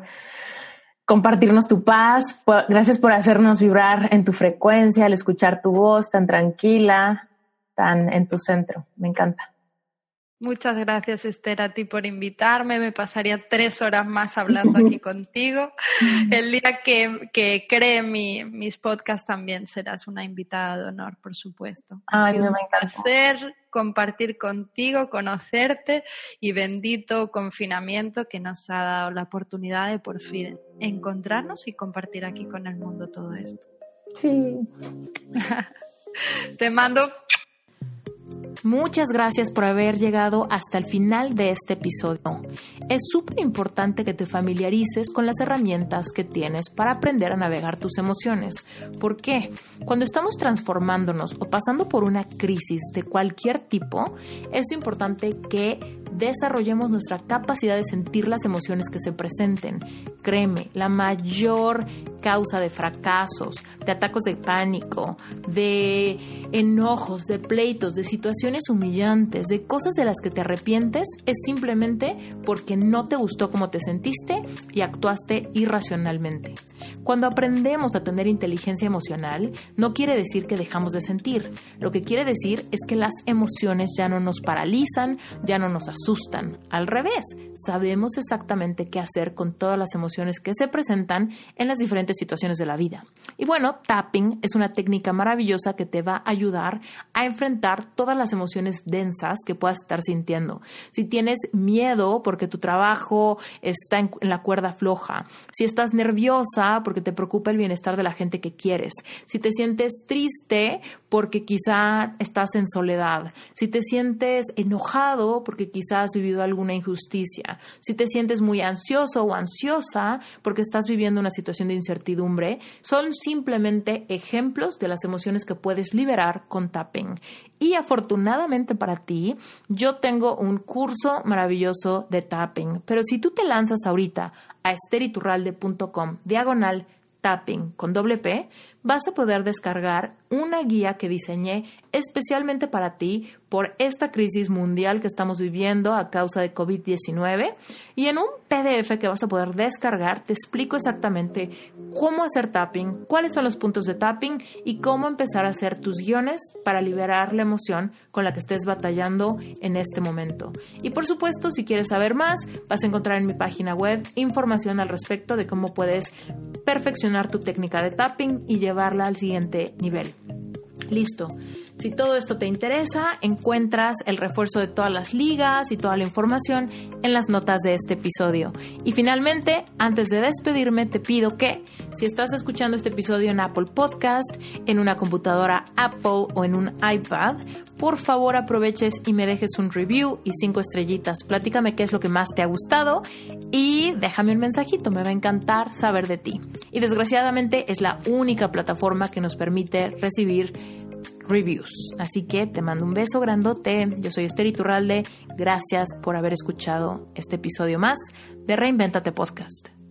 compartirnos tu paz. Gracias por hacernos vibrar en tu frecuencia, al escuchar tu voz tan tranquila, tan en tu centro. Me encanta. Muchas gracias, Esther, a ti por invitarme. Me pasaría tres horas más hablando aquí contigo. El día que, que cree mi, mis podcasts también serás una invitada de honor, por supuesto. Ay, ha me un placer compartir contigo, conocerte y bendito confinamiento que nos ha dado la oportunidad de por fin encontrarnos y compartir aquí con el mundo todo esto. Sí. Te mando Muchas gracias por haber llegado hasta el final de este episodio. Es súper importante que te familiarices con las herramientas que tienes para aprender a navegar tus emociones. ¿Por qué? Cuando estamos transformándonos o pasando por una crisis de cualquier tipo, es importante que desarrollemos nuestra capacidad de sentir las emociones que se presenten. Créeme, la mayor causa de fracasos, de atacos de pánico, de enojos, de pleitos, de situaciones humillantes, de cosas de las que te arrepientes, es simplemente porque no te gustó cómo te sentiste y actuaste irracionalmente. Cuando aprendemos a tener inteligencia emocional, no quiere decir que dejamos de sentir. Lo que quiere decir es que las emociones ya no nos paralizan, ya no nos asustan. Al revés, sabemos exactamente qué hacer con todas las emociones que se presentan en las diferentes situaciones de la vida. Y bueno, tapping es una técnica maravillosa que te va a ayudar a enfrentar todas las emociones densas que puedas estar sintiendo. Si tienes miedo porque tu trabajo está en, la cuerda floja, si estás nerviosa porque te preocupa el bienestar de la gente que quieres, si te sientes triste porque quizá estás en soledad, si te sientes enojado porque quizás has vivido alguna injusticia, si te sientes muy ansioso o ansiosa porque estás viviendo una situación de incertidumbre, son simplemente ejemplos de las emociones que puedes liberar con tapping. Y afortunadamente para ti, yo tengo un curso maravilloso de tapping, pero si tú te lanzas ahorita a esteriturralde.com diagonal tapping con doble P, vas a poder descargar una guía que diseñé especialmente para ti por esta crisis mundial que estamos viviendo a causa de COVID-19 y en un PDF que vas a poder descargar te explico exactamente cómo hacer tapping, cuáles son los puntos de tapping y cómo empezar a hacer tus guiones para liberar la emoción con la que estés batallando en este momento. Y por supuesto, si quieres saber más, vas a encontrar en mi página web información al respecto de cómo puedes perfeccionar tu técnica de tapping y llevarla al siguiente nivel. Listo. Si todo esto te interesa, encuentras el refuerzo de todas las ligas y toda la información en las notas de este episodio. Y finalmente, antes de despedirme, te pido que si estás escuchando este episodio en Apple Podcast, en una computadora Apple o en un iPad, por favor aproveches y me dejes un review y cinco estrellitas. Platícame qué es lo que más te ha gustado y déjame un mensajito, me va a encantar saber de ti. Y desgraciadamente es la única plataforma que nos permite recibir reviews. Así que te mando un beso grandote. Yo soy Esther Iturralde. Gracias por haber escuchado este episodio más de Reinventate Podcast.